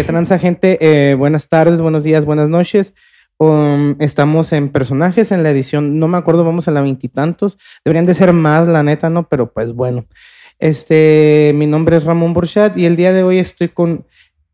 ¿Qué transa, gente? Eh, buenas tardes, buenos días, buenas noches. Um, estamos en personajes en la edición, no me acuerdo, vamos a la veintitantos. Deberían de ser más, la neta, ¿no? Pero pues bueno. Este, mi nombre es Ramón Burchat y el día de hoy estoy con,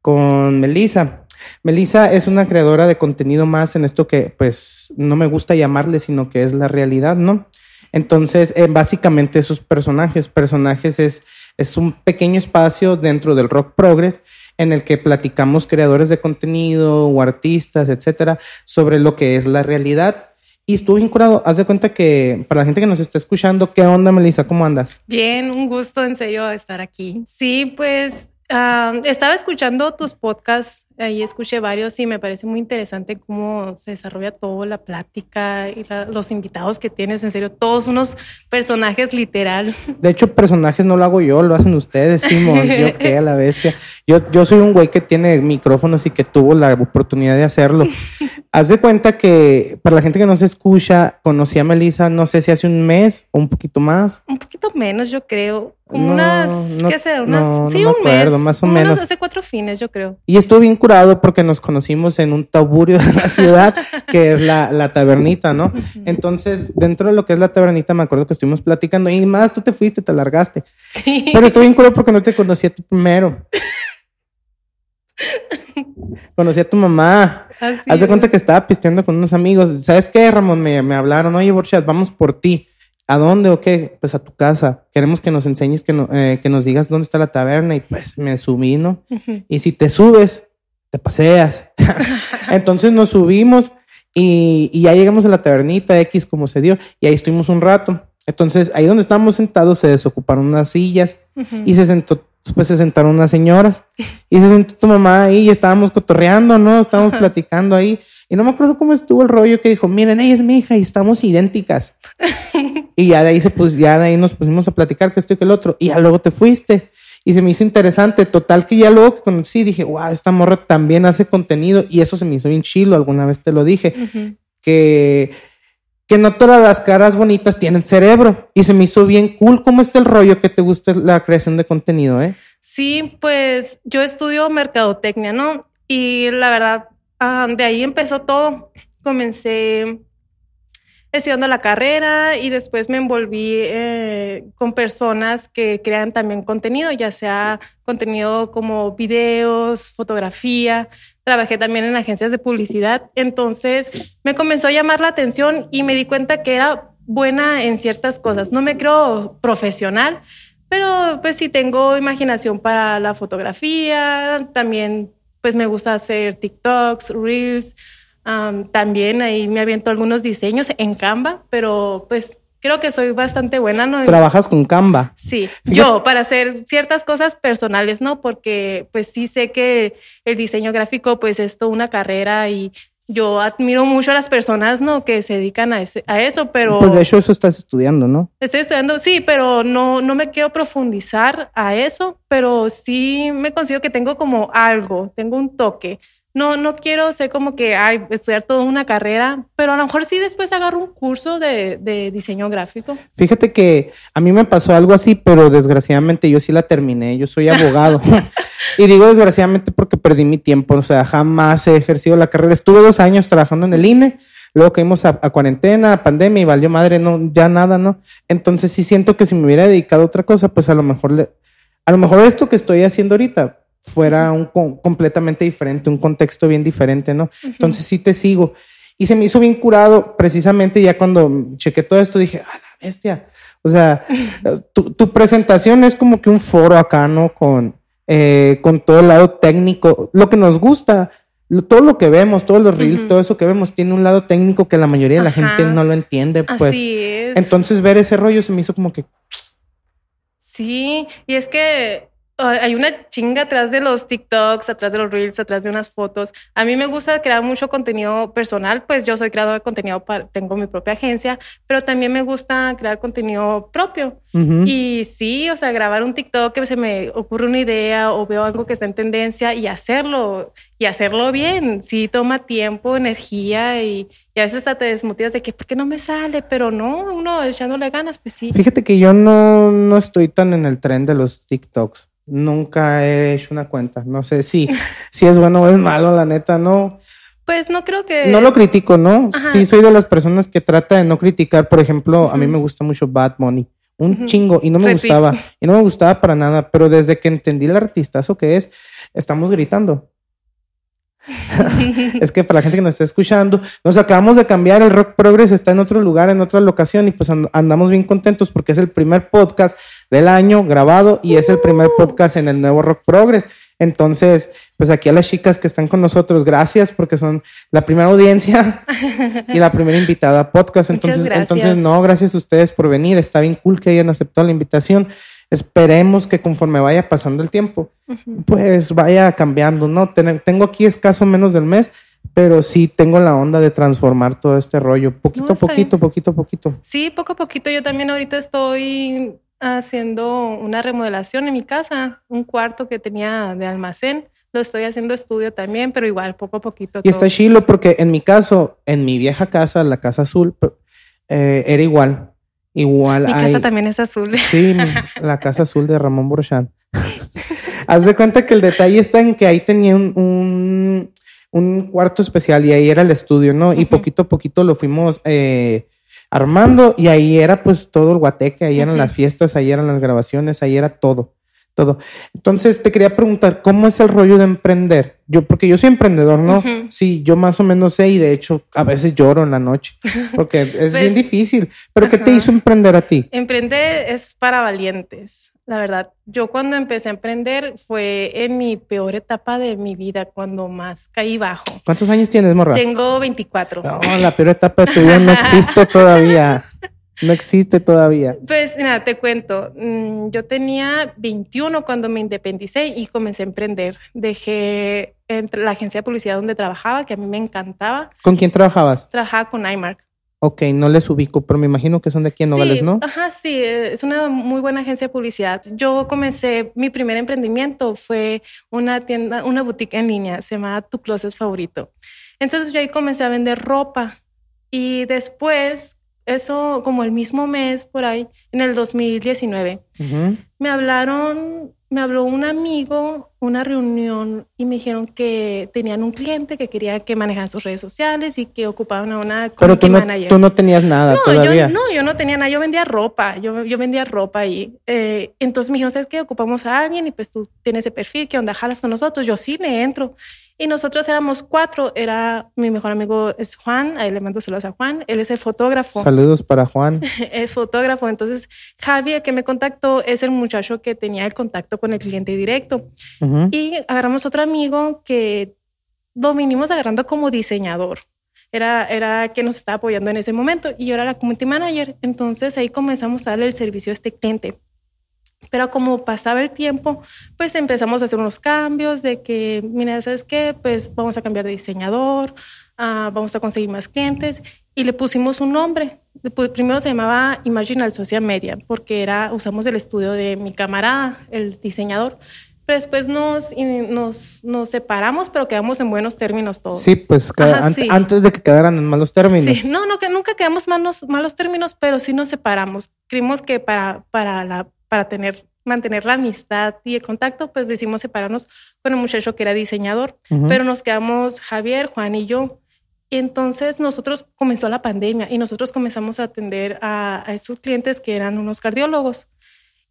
con Melissa. Melissa es una creadora de contenido más en esto que pues no me gusta llamarle, sino que es la realidad, ¿no? Entonces, eh, básicamente esos personajes, personajes es, es un pequeño espacio dentro del rock progress en el que platicamos creadores de contenido o artistas, etcétera, sobre lo que es la realidad. Y estuvo vinculado. Haz de cuenta que para la gente que nos está escuchando, ¿qué onda, Melissa? ¿Cómo andas? Bien, un gusto en serio estar aquí. Sí, pues ah, estaba escuchando tus podcasts Ahí escuché varios y me parece muy interesante cómo se desarrolla toda la plática y los invitados que tienes, en serio, todos unos personajes literal. De hecho, personajes no lo hago yo, lo hacen ustedes, Simón, yo qué a la bestia. Yo, yo soy un güey que tiene micrófonos y que tuvo la oportunidad de hacerlo. Haz de cuenta que para la gente que no se escucha, conocí a Melissa, no sé si hace un mes o un poquito más. Un poquito menos, yo creo. Como unas, ¿qué sé? Unas, sí, un mes. Más o menos. hace cuatro fines, yo creo. Y estuvo bien porque nos conocimos en un taburio de la ciudad, que es la, la tabernita, ¿no? Entonces, dentro de lo que es la tabernita, me acuerdo que estuvimos platicando y más, tú te fuiste, te largaste. Sí. Pero estuve bien curado porque no te conocí a ti primero. Conocí a tu mamá. Haz de cuenta que estaba pisteando con unos amigos. ¿Sabes qué, Ramón? Me, me hablaron, oye, Borchat, vamos por ti. ¿A dónde o qué? Pues a tu casa. Queremos que nos enseñes, que, eh, que nos digas dónde está la taberna. Y pues me subí, ¿no? Y si te subes, te paseas. Entonces nos subimos y, ya llegamos a la tabernita X como se dio y ahí estuvimos un rato. Entonces ahí donde estábamos sentados se desocuparon unas sillas y se sentó, después se sentaron unas señoras y se sentó tu mamá ahí y estábamos cotorreando, ¿no? Estábamos platicando ahí. Y no me acuerdo cómo estuvo el rollo que dijo, miren, ella es mi hija y estamos idénticas. y ya de ahí se pues, ya de ahí nos pusimos a platicar que esto y que el otro. Y ya luego te fuiste y se me hizo interesante. Total que ya luego que conocí dije, wow, esta morra también hace contenido y eso se me hizo bien chilo, alguna vez te lo dije, que, que no todas las caras bonitas tienen cerebro y se me hizo bien cool. ¿Cómo está el rollo que te gusta la creación de contenido, eh? Sí, pues yo estudio mercadotecnia, ¿no? Y la verdad, ah, de ahí empezó todo. Comencé estudiando la carrera y después me envolví eh, con personas que crean también contenido, ya sea contenido como videos, fotografía. Trabajé también en agencias de publicidad. Entonces me comenzó a llamar la atención y me di cuenta que era buena en ciertas cosas. No me creo profesional, pero pues sí tengo imaginación para la fotografía. También pues me gusta hacer TikToks, Reels también ahí me aviento algunos diseños en Canva, pero pues creo que soy bastante buena, ¿no? ¿Trabajas con Canva? Sí, yo para hacer ciertas cosas personales, ¿no? Porque pues sí sé que el diseño gráfico pues es toda una carrera y yo admiro mucho a las personas, ¿no? Que se dedican a, a eso, pero... Pues de hecho eso estás estudiando, ¿no? Estoy estudiando, sí, pero no, no me quiero profundizar a eso, pero sí me considero que tengo como algo, tengo un toque no, no quiero ser como que, ay, estudiar toda una carrera, pero a lo mejor sí después agarro un curso de, de, diseño gráfico. Fíjate que a mí me pasó algo así, pero desgraciadamente yo sí la terminé, yo soy abogado. y digo desgraciadamente porque perdí mi tiempo, o sea, jamás he ejercido la carrera. Estuve dos años trabajando en el INE, luego caímos a, a cuarentena, a pandemia y valió madre, no, ya nada, ¿no? Entonces sí siento que si me hubiera dedicado a otra cosa, pues a lo mejor, le, a lo mejor esto que estoy haciendo ahorita, fuera un completamente diferente, un contexto bien diferente, ¿no? Entonces sí te sigo. Y se me hizo bien curado, precisamente ya cuando chequé todo esto, dije, ah, la bestia. O sea, tu, presentación es como que un foro acá, ¿no? Con, eh, con todo el lado técnico, lo que nos gusta, todo lo que vemos, todos los reels, todo eso que vemos, tiene un lado técnico que la mayoría de la gente no lo entiende, pues. Así es. Entonces ver ese rollo se me hizo como que... Sí, y es que hay una chinga atrás de los TikToks, atrás de los Reels, atrás de unas fotos. A mí me gusta crear mucho contenido personal, pues yo soy creador de contenido, para, tengo mi propia agencia, pero también me gusta crear contenido propio. Y sí, o sea, grabar un TikTok que se me ocurre una idea o veo algo que está en tendencia y hacerlo, y hacerlo bien. Sí, toma tiempo, energía y, a veces hasta te desmotivas de que, ¿por qué no me sale? Pero no, uno echándole ganas, pues sí. Fíjate que yo no, no estoy tan en el tren de los TikToks. Nunca he hecho una cuenta. No sé si, si es bueno o es malo, la neta, no. Pues no creo que. No lo critico, ¿no? Sí, soy de las personas que trata de no criticar. Por ejemplo, a mí me gusta mucho Bad Money. Un chingo. Y no me gustaba. Y no me gustaba para nada. Pero desde que entendí el artistazo que es, estamos gritando. es que para la gente que nos está escuchando, nos acabamos de cambiar, el Rock Progress está en otro lugar, en otra locación y pues andamos bien contentos porque es el primer podcast del año grabado y es el primer podcast en el nuevo Rock Progress. Entonces, pues aquí a las chicas que están con nosotros, gracias porque son la primera audiencia y la primera invitada a podcast. Entonces, entonces no, gracias a ustedes por venir. Está bien cool que hayan aceptado la invitación. Esperemos que conforme vaya pasando el tiempo, pues vaya cambiando, ¿no? Tengo aquí escaso menos del mes, pero sí tengo la onda de transformar todo este rollo, poquito a poquito, poquito a poquito. Sí, poco a poquito. Yo también ahorita estoy haciendo una remodelación en mi casa, un cuarto que tenía de almacén. Lo estoy haciendo estudio también, pero igual, poco a poquito. Y está chilo porque en mi caso, en mi vieja casa, la casa azul, eh, era igual. Igual Mi casa también es azul. Sí, la casa azul de Ramón Borchan. Haz de cuenta que el detalle está en que ahí tenía un, un, cuarto especial y ahí era el estudio, ¿no? Y poquito a poquito lo fuimos eh, armando y ahí era pues todo el guateque, ahí eran las fiestas, ahí eran las grabaciones, ahí era todo todo. Entonces te quería preguntar, ¿cómo es el rollo de emprender? Yo, porque yo soy emprendedor, ¿no? Sí, yo más o menos sé y de hecho a veces lloro en la noche porque es bien pues, difícil. ¿Pero qué te hizo emprender a ti? Emprender es para valientes, la verdad. Yo cuando empecé a emprender fue en mi peor etapa de mi vida, cuando más caí bajo. ¿Cuántos años tienes, Morra? Tengo 24. No, la peor etapa de tu vida no existe todavía. No existe todavía. Pues nada, te cuento. Mm, yo tenía 21 cuando me independicé y comencé a emprender. Dejé entre la agencia de publicidad donde trabajaba, que a mí me encantaba. ¿Con quién trabajabas? Trabajaba con iMark. Ok, no les ubico, pero me imagino que son de aquí en Nogales, ¿no? Ajá, sí, es una muy buena agencia de publicidad. Yo comencé, mi primer emprendimiento fue una tienda, una boutique en línea, se llama Tu Closet Favorito. Entonces yo ahí comencé a vender ropa y después eso como el mismo mes por ahí, en el 2019. Me hablaron, me habló un amigo, una reunión y me dijeron que tenían un cliente que quería que manejaran sus redes sociales y que ocupaban a una Pero tú no, tú no tenías nada no, todavía. Yo, no, yo no tenía nada, yo vendía ropa, yo, yo vendía ropa ahí. Eh, entonces me dijeron, ¿sabes qué? Ocupamos a alguien y pues tú tienes ese perfil, ¿qué onda? ¿Jalas con nosotros? Yo sí le entro. Y nosotros éramos cuatro. Era mi mejor amigo es Juan. Ahí le mando saludos a Juan. Él es el fotógrafo. Saludos para Juan. es fotógrafo. Entonces, Javier, que me contactó, es el muchacho que tenía el contacto con el cliente directo. Y agarramos otro amigo que lo vinimos agarrando como diseñador. Era, era que nos estaba apoyando en ese momento. Y yo era la community manager. Entonces, ahí comenzamos a darle el servicio a este cliente. Pero como pasaba el tiempo, pues empezamos a hacer unos cambios de que, mira, ¿sabes qué? Pues vamos a cambiar de diseñador, uh, vamos a conseguir más clientes y le pusimos un nombre. Primero se llamaba Imaginal Social Media porque era, usamos el estudio de mi camarada, el diseñador. Pero después nos, nos, nos separamos, pero quedamos en buenos términos todos. Sí, pues antes de que quedaran en malos términos. Sí, no, no, que nunca quedamos malos, malos términos, pero sí nos separamos. Creímos que para, para la para tener, mantener la amistad y el contacto, pues decidimos separarnos con el muchacho que era diseñador, pero nos quedamos Javier, Juan y yo. Y entonces nosotros comenzó la pandemia y nosotros comenzamos a atender a, a estos clientes que eran unos cardiólogos.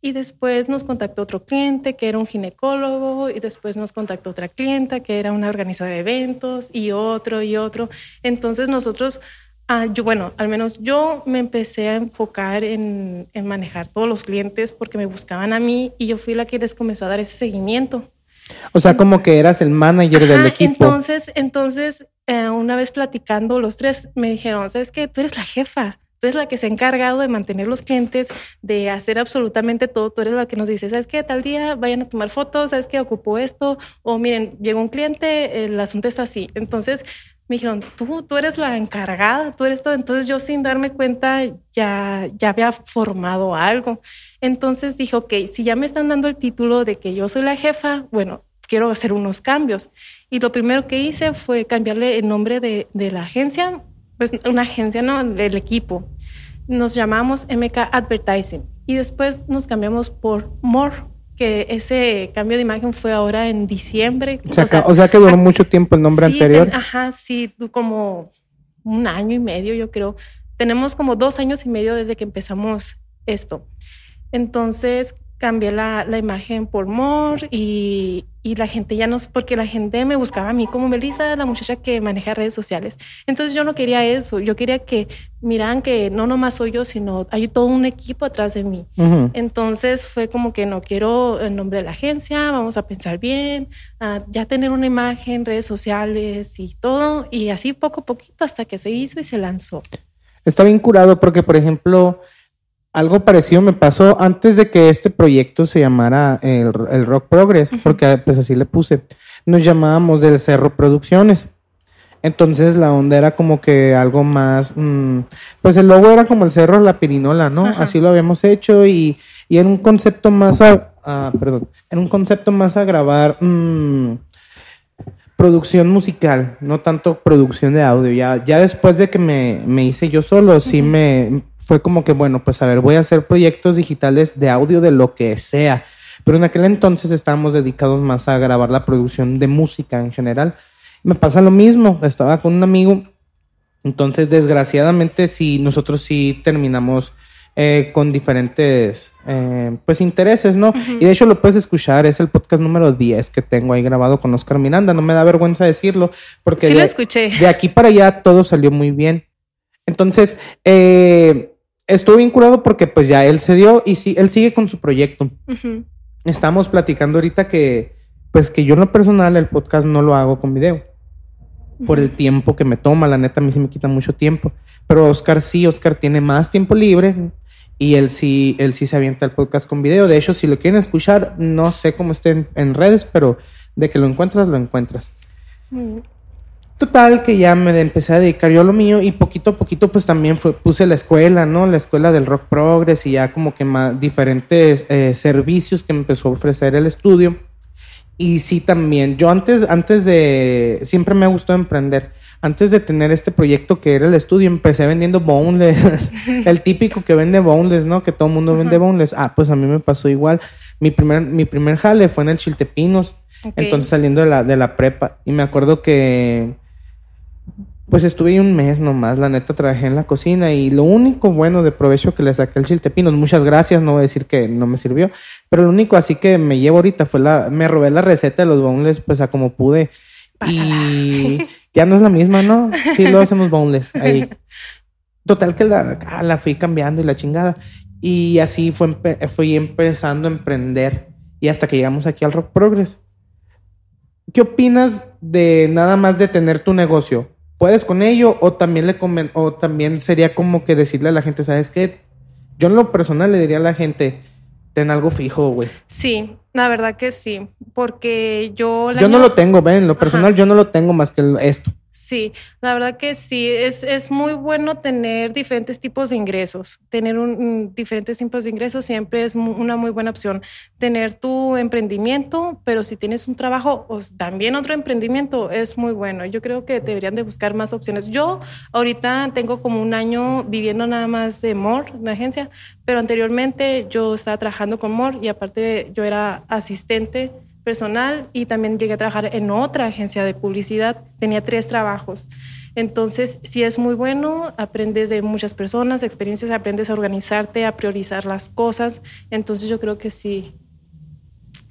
Y después nos contactó otro cliente que era un ginecólogo y después nos contactó otra clienta que era una organizadora de eventos y otro y otro. Entonces nosotros Ah, yo, bueno, al menos yo me empecé a enfocar en, en, manejar todos los clientes porque me buscaban a mí y yo fui la que les comenzó a dar ese seguimiento. O sea, como que eras el manager del equipo. Entonces, entonces eh, una vez platicando los tres, me dijeron, ¿sabes qué? Tú eres la jefa. Tú eres la que se ha encargado de mantener los clientes, de hacer absolutamente todo. Tú eres la que nos dice, ¿sabes qué? Tal día vayan a tomar fotos, ¿sabes qué? Ocupo esto. O miren, llegó un cliente, el asunto está así. Entonces, me dijeron, tú, tú eres la encargada, tú eres todo. Entonces yo sin darme cuenta ya, ya había formado algo. Entonces dije, ok, si ya me están dando el título de que yo soy la jefa, bueno, quiero hacer unos cambios. Y lo primero que hice fue cambiarle el nombre de, de la agencia, pues una agencia, ¿no? Del equipo. Nos llamamos MK Advertising y después nos cambiamos por More que ese cambio de imagen fue ahora en diciembre. O sea, que duró mucho tiempo el nombre anterior. ajá, sí, como un año y medio, yo creo. Tenemos como dos años y medio desde que empezamos esto. Entonces, cambié la, la imagen por More y, y, la gente ya no, porque la gente me buscaba a mí como Melissa, la muchacha que maneja redes sociales. Entonces yo no quería eso, yo quería que miran que no nomás soy yo, sino hay todo un equipo atrás de mí. Entonces fue como que no quiero el nombre de la agencia, vamos a pensar bien, ya tener una imagen, redes sociales y todo, y así poco a poquito hasta que se hizo y se lanzó. Está bien curado porque, por ejemplo, algo parecido me pasó antes de que este proyecto se llamara el, Rock Progress, porque pues así le puse. Nos llamábamos del Cerro Producciones. Entonces la onda era como que algo más, mm, pues el logo era como el Cerro La Pirinola, ¿no? Así lo habíamos hecho y, y en un concepto más a, perdón, en un concepto más a grabar mm, producción musical, no tanto producción de audio. Ya, ya después de que me, me hice yo solo, sí me fue como que, bueno, pues a ver, voy a hacer proyectos digitales de audio de lo que sea. Pero en aquel entonces estábamos dedicados más a grabar la producción de música en general. Me pasa lo mismo, estaba con un amigo, entonces desgraciadamente sí, nosotros sí terminamos eh, con diferentes eh, pues intereses, ¿no? Y de hecho lo puedes escuchar, es el podcast número 10 que tengo ahí grabado con Oscar Miranda, no me da vergüenza decirlo, porque sí lo escuché. de aquí para allá todo salió muy bien. Entonces, eh, estuvo vinculado porque pues ya él se dio y sí, él sigue con su proyecto. Estamos platicando ahorita que pues que yo en lo personal el podcast no lo hago con video. Por el tiempo que me toma, la neta a mí sí me quita mucho tiempo. Pero Oscar sí, Oscar tiene más tiempo libre y él sí, él sí se avienta el podcast con video. De hecho, si lo quieren escuchar, no sé cómo estén en redes, pero de que lo encuentras, lo encuentras. Total, que ya me empecé a dedicar yo a lo mío y poquito a poquito pues también fue, puse la escuela, ¿no? La escuela del Rock Progress y ya como que más diferentes eh, servicios que me empezó a ofrecer el estudio. Y sí también, yo antes, antes de, siempre me gustó emprender. Antes de tener este proyecto que era el estudio, empecé vendiendo boneless. el típico que vende boneless, ¿no? Que todo el mundo vende boneless. Ah, pues a mí me pasó igual. Mi primer, mi primer jale fue en el Chiltepinos. Entonces saliendo de la, de la prepa. Y me acuerdo que pues estuve un mes nomás, la neta trabajé en la cocina y lo único bueno de provecho que le saqué al chiltepinos, muchas gracias, no voy a decir que no me sirvió, pero lo único así que me llevo ahorita fue la, me robé la receta de los boneless pues a como pude y ya no es la misma, ¿no? Sí, lo hacemos boneless ahí. Total que la, ah, la fui cambiando y la chingada y así fue, fui empezando a emprender y hasta que llegamos aquí al Rock Progress. ¿Qué opinas de nada más de tener tu negocio? ¿Puedes con ello? O también, le o también sería como que decirle a la gente, ¿sabes qué? Yo en lo personal le diría a la gente, ten algo fijo, güey. Sí, la verdad que sí, porque yo... yo no lo tengo, ven, en lo personal yo no lo tengo más que esto. Sí, la verdad que sí, es, es muy bueno tener diferentes tipos de ingresos. Tener un, diferentes tipos de ingresos siempre es una muy buena opción. Tener tu emprendimiento, pero si tienes un trabajo o también otro emprendimiento, es muy bueno. Yo creo que deberían de buscar más opciones. Yo ahorita tengo como un año viviendo nada más de MOR, una agencia, pero anteriormente yo estaba trabajando con MOR y aparte yo era asistente personal y también llegué a trabajar en otra agencia de publicidad. Tenía tres trabajos. Entonces, sí es muy bueno, aprendes de muchas personas, experiencias, aprendes a organizarte, a priorizar las cosas. Entonces, yo creo que sí,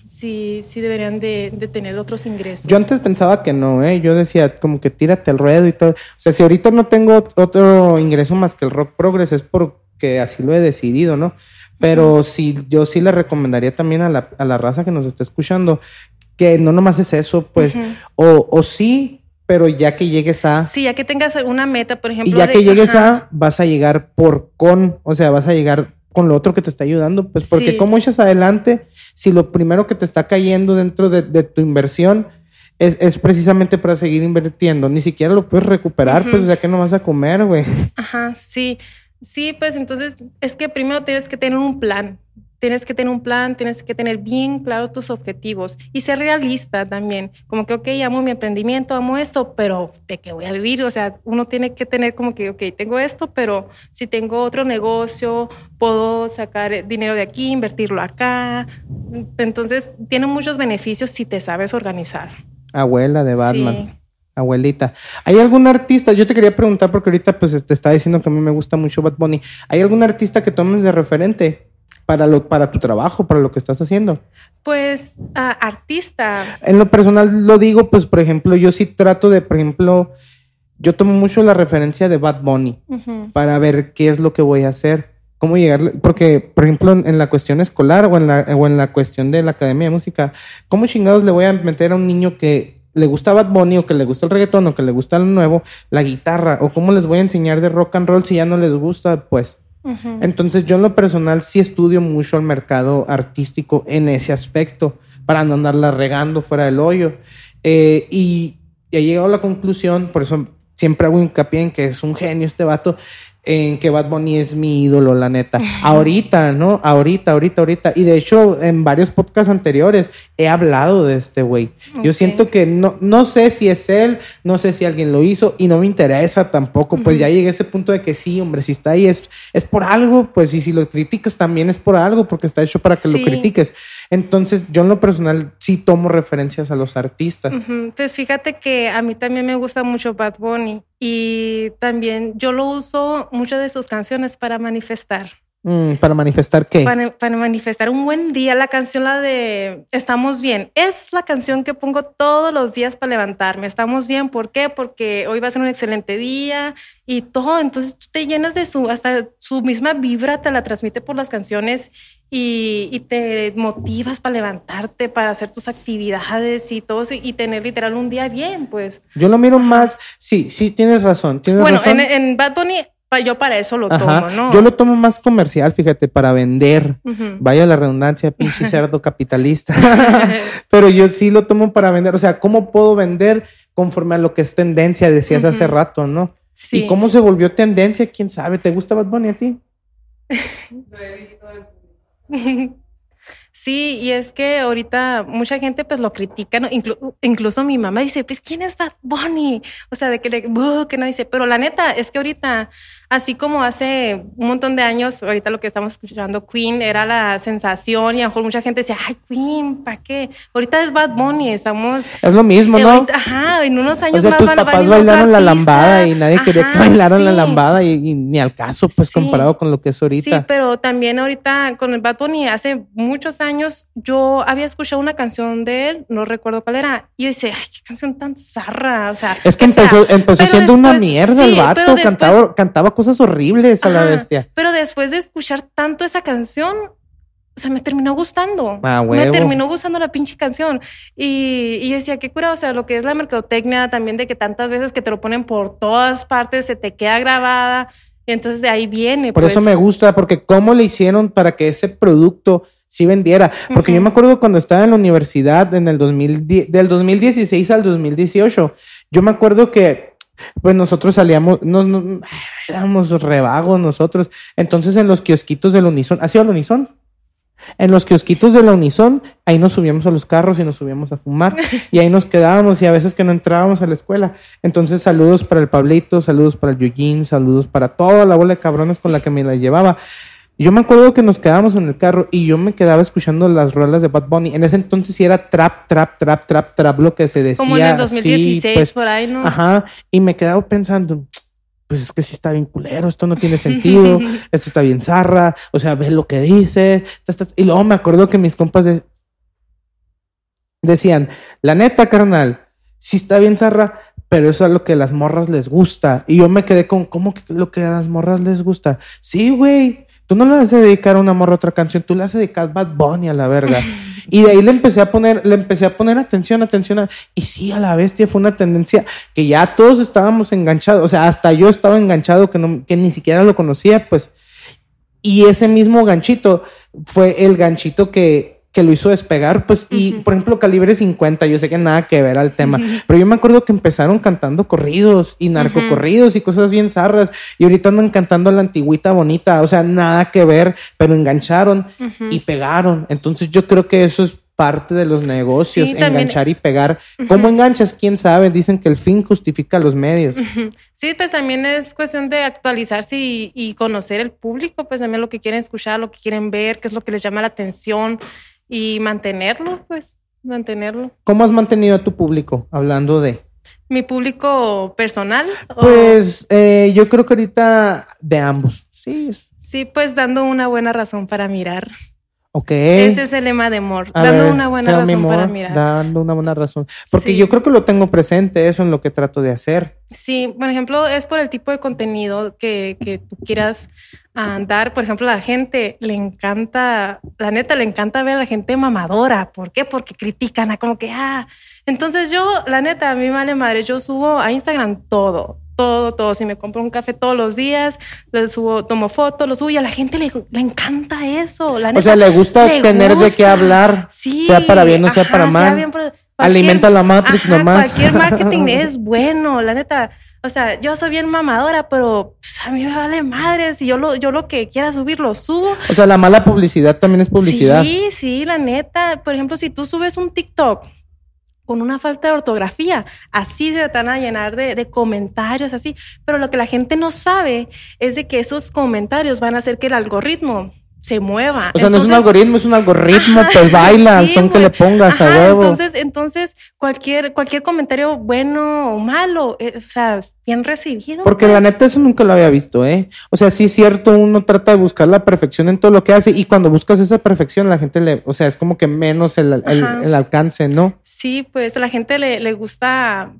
sí, sí deberían de, tener otros ingresos. Yo antes pensaba que no, ¿eh? Yo decía como que tírate al ruedo y todo. O sea, si ahorita no tengo otro ingreso más que el Rock Progress es porque así lo he decidido, ¿no? Pero sí, yo sí le recomendaría también a la, a la raza que nos está escuchando que no nomás es eso, pues, o, o sí, pero ya que llegues a... Sí, ya que tengas una meta, por ejemplo. Y ya que llegues a, vas a llegar por con, o sea, vas a llegar con lo otro que te está ayudando, pues, porque ¿cómo echas adelante si lo primero que te está cayendo dentro de, de tu inversión es, es, precisamente para seguir invirtiendo? Ni siquiera lo puedes recuperar, pues, o sea, que no vas a comer, güey. Ajá, sí. Sí, pues entonces es que primero tienes que tener un plan. tienes que tener un plan, tienes que tener bien claro tus objetivos y ser realista también. Como que, ok, amo mi emprendimiento, amo esto, pero ¿de qué voy a vivir? O sea, uno tiene que tener como que, ok, tengo esto, pero si tengo otro negocio, puedo sacar dinero de aquí, invertirlo acá. Entonces, tiene muchos beneficios si te sabes organizar. Abuela de Batman. Abuelita. ¿Hay algún artista? Yo te quería preguntar porque ahorita pues te está diciendo que a mí me gusta mucho Bad Bunny. ¿Hay algún artista que tomes de referente? para, lo, para tu trabajo, para lo que estás haciendo? Pues artista. En lo personal lo digo, pues por ejemplo, yo sí trato de, por ejemplo, yo tomo mucho la referencia de Bad Bunny para ver qué es lo que voy a hacer, cómo llegar, porque por ejemplo en, la cuestión escolar o en la, o en la cuestión de la academia de música, ¿cómo chingados le voy a meter a un niño que le gusta Bad Bunny o que le gusta el reggaetón o que le gusta lo nuevo, la guitarra o cómo les voy a enseñar de rock and roll si ya no les gusta, pues entonces yo en lo personal sí estudio mucho el mercado artístico en ese aspecto para no andarla regando fuera del hoyo. Eh, y he llegado a la conclusión, por eso siempre hago hincapié en que es un genio este vato, en que Bad Bunny es mi ídolo, la neta. Ahorita, ¿no? Ahorita, ahorita, ahorita. Y de hecho, en varios podcasts anteriores he hablado de este güey. Yo siento que no, no sé si es él, no sé si alguien lo hizo y no me interesa tampoco. Pues ya llegué a ese punto de que sí, hombre, si está ahí es, es por algo, pues y si lo criticas también es por algo, porque está hecho para que lo critiques. Entonces, yo en lo personal sí tomo referencias a los artistas. Pues fíjate que a mí también me gusta mucho Bad Bunny y también yo lo uso muchas de sus canciones para manifestar. Mm, ¿Para manifestar qué? Para, manifestar un buen día. La canción, la de Estamos bien. Esa es la canción que pongo todos los días para levantarme. Estamos bien. ¿Por qué? Porque hoy va a ser un excelente día y todo. Entonces tú te llenas de su, hasta su misma vibra te la transmite por las canciones y, te motivas para levantarte, para hacer tus actividades y todo, y tener literal un día bien, pues. Yo lo miro más, sí, sí, tienes razón. Tienes bueno, En, en Bad Bunny yo para eso lo tomo, ¿no? Yo lo tomo más comercial, fíjate, para vender. Vaya la redundancia, pinche cerdo capitalista. Pero yo sí lo tomo para vender. O sea, ¿cómo puedo vender conforme a lo que es tendencia? Decías hace rato, ¿no? Sí. ¿Y cómo se volvió tendencia? ¿Quién sabe? ¿Te gusta Bad Bunny a ti? lo he visto Sí, y es que ahorita mucha gente pues lo critica, incluso mi mamá dice, pues ¿quién es Bad Bunny? O sea, de que, le, que no dice, pero la neta es que ahorita Así como hace un montón de años, ahorita lo que estamos escuchando, Queen era la sensación y a lo mejor mucha gente decía, ay, Queen, ¿para qué? Ahorita es Bad Bunny, estamos... Es lo mismo, ¿no? ajá, en unos años o sea, más tus papás bailaron la lambada y nadie quería que bailaran la lambada y, ni al caso, pues, comparado con lo que es ahorita. Sí, pero también ahorita con el Bad Bunny, hace muchos años, yo había escuchado una canción de él, no recuerdo cuál era, y yo decía, ay, qué canción tan zarra, o sea... Es que empezó, empezó siendo una mierda el vato, cantaba, cantaba cosas cosas horribles a la bestia. Pero después de escuchar tanto esa canción, o sea, me terminó gustando. Ah, me terminó gustando la pinche canción. Y, y decía, qué cura, o sea, lo que es la mercadotecnia también de que tantas veces que te lo ponen por todas partes, se te queda grabada. Y entonces de ahí viene. Por eso pues. me gusta, porque cómo le hicieron para que ese producto sí vendiera. Porque yo me acuerdo cuando estaba en la universidad en el 2010, del 2016 al 2018, yo me acuerdo que pues nosotros salíamos, éramos revagos nosotros. Entonces en los kiosquitos del Unison, ¿ha sido el Unison? En los kiosquitos de la Unison, ahí nos subíamos a los carros y nos subíamos a fumar. Y ahí nos quedábamos y a veces que no entrábamos a la escuela. Entonces, saludos para el Pablito, saludos para el Yujin, saludos para toda la bola de cabrones con la que me la llevaba. Yo me acuerdo que nos quedábamos en el carro y yo me quedaba escuchando las ruedas de Bad Bunny. En ese entonces sí era trap, trap, trap, trap, trap lo que se decía. Como en el 2016, pues, por ahí, ¿no? Ajá. Y me quedaba pensando, pues es que sí está bien culero, esto no tiene sentido, esto está bien zarra, o sea, ve lo que dice. Y luego me acuerdo que mis compas decían, la neta, carnal, sí está bien zarra, pero eso es lo que a las morras les gusta. Y yo me quedé con, ¿cómo que lo que a las morras les gusta? Sí, güey Tú no le vas a dedicar a una morra otra canción, tú le vas a dedicar Bad Bunny a la verga. Y de ahí le empecé a poner, le empecé a poner atención, atención. y sí, a la bestia fue una tendencia que ya todos estábamos enganchados. O sea, hasta yo estaba enganchado que, no, que ni siquiera lo conocía, pues. Y ese mismo ganchito fue el ganchito que que lo hizo despegar, pues, y por ejemplo, Calibre 50, yo sé que nada que ver al tema, pero yo me acuerdo que empezaron cantando corridos y narcocorridos y cosas bien zarras, y ahorita andan cantando la antigüita bonita, o sea, nada que ver, pero engancharon y pegaron. Entonces yo creo que eso es parte de los negocios, enganchar y pegar. ¿Cómo enganchas? ¿Quién sabe? Dicen que el fin justifica los medios. Sí, pues también es cuestión de actualizarse y, conocer el público, pues también lo que quieren escuchar, lo que quieren ver, qué es lo que les llama la atención y mantenerlo, pues, mantenerlo. ¿Cómo has mantenido a tu público? Hablando de... ¿Mi público personal? Pues eh, yo creo que ahorita de ambos, sí. Sí, pues dando una buena razón para mirar. Ok. Ese es el lema de amor, dando una buena razón para mirar. Dando una buena razón. Porque yo creo que lo tengo presente, eso en lo que trato de hacer. Sí, por ejemplo, es por el tipo de contenido que, que tú quieras ah, dar. Por ejemplo, a la gente le encanta, la neta, le encanta ver a la gente mamadora. ¿Por qué? Porque critican a como que, ah. Entonces yo, la neta, a mí vale madre, yo subo a Instagram todo todo, todo. Si me compro un café todos los días, lo subo, tomo fotos, lo subo y a la gente le, le encanta eso. La o sea, le gusta tener de qué hablar, sea para bien o sea para mal. Alimenta la Matrix nomás. Cualquier marketing es bueno, la neta. O sea, yo soy bien mamadora, pero pues, a mí me vale madre. Si yo lo, yo lo que quiera subir, lo subo. O sea, la mala publicidad también es publicidad. Sí, sí, la neta. Por ejemplo, si tú subes un TikTok con una falta de ortografía. Así se van a llenar de, comentarios, así. Pero lo que la gente no sabe es de que esos comentarios van a hacer que el algoritmo se mueva. O sea, no es un algoritmo, es un algoritmo, pues baila, son que le pongas a huevo. Entonces, entonces cualquier, cualquier comentario bueno o malo, eh, o sea, bien recibido. Porque la pues. neta eso nunca lo había visto, ¿eh? O sea, sí es cierto, uno trata de buscar la perfección en todo lo que hace y cuando buscas esa perfección, la gente le, o sea, es como que menos el, el, alcance, ¿no? Sí, pues a la gente le, le gusta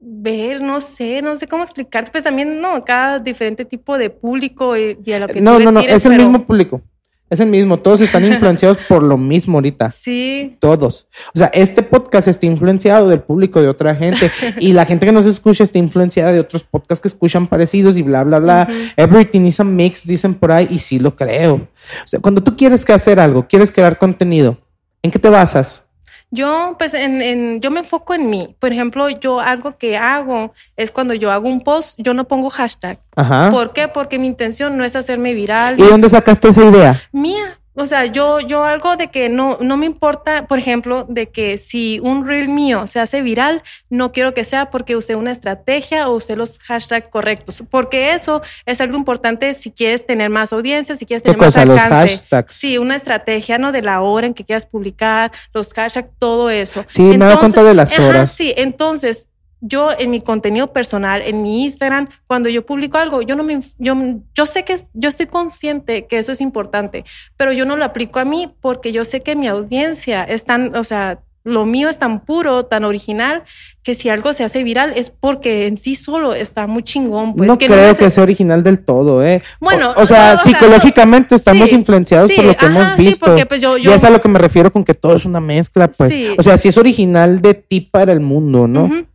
ver, no sé, no sé cómo explicarte, pues también, no, cada diferente tipo de público y, a lo que No, no, no, es el mismo público. Es el mismo, todos están influenciados por lo mismo ahorita. Sí. Todos. O sea, este podcast está influenciado del público de otra gente y la gente que nos escucha está influenciada de otros podcasts que escuchan parecidos y bla, bla, bla. Everything is a mix, dicen por ahí, y sí lo creo. O sea, cuando tú quieres que hacer algo, quieres crear contenido, ¿en qué te basas? Yo, pues, en, en, yo me enfoco en mí. Por ejemplo, yo algo que hago es cuando yo hago un post, yo no pongo hashtag. Ajá. ¿Por qué? Porque mi intención no es hacerme viral. ¿Y dónde sacaste esa idea? Mía. O sea, yo, yo algo de que no, no me importa, por ejemplo, de que si un reel mío se hace viral, no quiero que sea porque usé una estrategia o usé los hashtags correctos, porque eso es algo importante si quieres tener más audiencia, si quieres tener más alcance. Los hashtags. Sí, una estrategia, ¿no? De la hora en que quieras publicar, los hashtags, todo eso. Sí, me da cuenta de las horas. sí, entonces yo en mi contenido personal, en mi Instagram, cuando yo publico algo, yo no me, yo, yo sé que yo estoy consciente que eso es importante, pero yo no lo aplico a mí porque yo sé que mi audiencia es tan, o sea, lo mío es tan puro, tan original, que si algo se hace viral es porque en sí solo está muy chingón. Pues, no creo que sea original del todo, ¿eh? Bueno, o, sea, psicológicamente estamos influenciados por lo que hemos visto. Porque, pues, yo, Y es a lo que me refiero con que todo es una mezcla, pues. O sea, si es original de ti para el mundo, ¿no?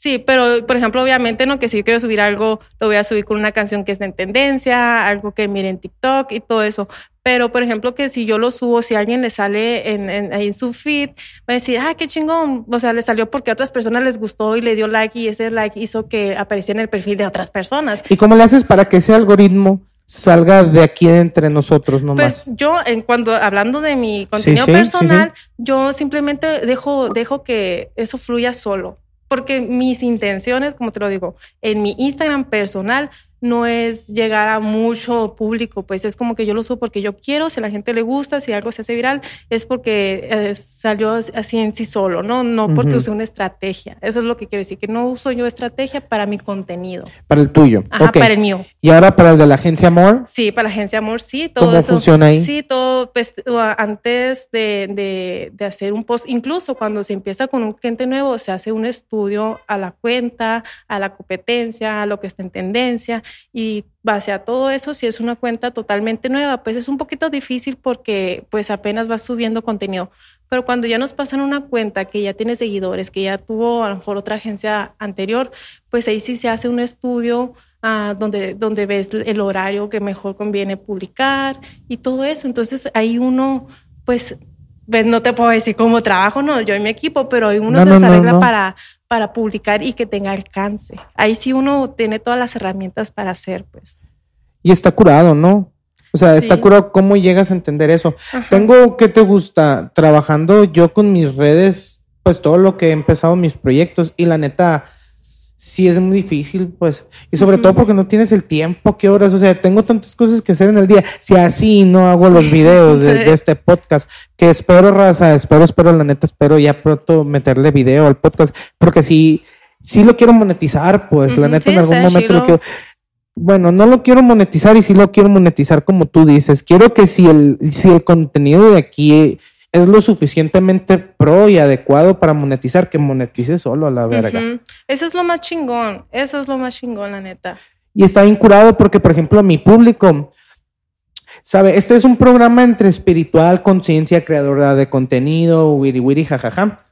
Sí, pero por ejemplo, obviamente, ¿no? Que si yo quiero subir algo, lo voy a subir con una canción que está en tendencia, algo que mire en TikTok y todo eso. Pero, por ejemplo, que si yo lo subo, si a alguien le sale en, en, en su feed, va a decir, ah, qué chingón. O sea, le salió porque a otras personas les gustó y le dio like y ese like hizo que apareciera en el perfil de otras personas. ¿Y cómo le haces para que ese algoritmo salga de aquí entre nosotros nomás? Pues yo, en cuando hablando de mi contenido personal, yo simplemente dejo, dejo que eso fluya solo porque mis intenciones, como te lo digo, en mi Instagram personal no es llegar a mucho público, pues es como que yo lo subo porque yo quiero, si a la gente le gusta, si algo se hace viral, es porque eh, salió así en sí solo, ¿no? No porque usé una estrategia. Eso es lo que quiero decir, que no uso yo estrategia para mi contenido. Para el tuyo. Ajá, para el mío. ¿Y ahora para el de la agencia Amor? Sí, para la agencia Amor, sí. Todo ¿Cómo funciona ahí? Sí, todo, pues, antes de, de, de hacer un post, incluso cuando se empieza con un cliente nuevo, se hace un estudio a la cuenta, a la competencia, a lo que está en tendencia y base a todo eso, si es una cuenta totalmente nueva, pues es un poquito difícil porque pues apenas va subiendo contenido. Pero cuando ya nos pasan una cuenta que ya tiene seguidores, que ya tuvo a lo mejor otra agencia anterior, pues ahí sí se hace un estudio ah, donde, donde ves el horario que mejor conviene publicar y todo eso. Entonces ahí uno pues pues no te puedo decir cómo trabajo, no, yo y mi equipo, pero uno se arregla para, para publicar y que tenga alcance. Ahí sí uno tiene todas las herramientas para hacer, pues. Y está curado, ¿no? O sea, está curado cómo llegas a entender eso. Tengo, ¿qué te gusta? Trabajando yo con mis redes, pues todo lo que he empezado mis proyectos y la neta, sí es muy difícil, pues. Y sobre todo porque no tienes el tiempo, qué horas. O sea, tengo tantas cosas que hacer en el día. Si así no hago los videos de, este podcast, que espero, raza, espero, espero, la neta, espero ya pronto meterle video al podcast, porque sí, sí lo quiero monetizar, pues, la neta, en algún momento lo quiero. Bueno, no lo quiero monetizar y sí lo quiero monetizar como tú dices. Quiero que si el, si el contenido de aquí es lo suficientemente pro y adecuado para monetizar, que monetice solo a la verga. Eso es lo más chingón, eso es lo más chingón, la neta. Y está bien curado porque, por ejemplo, mi público, sabe, este es un programa entre espiritual, conciencia, creadora de contenido, wiri wiri, jajaja.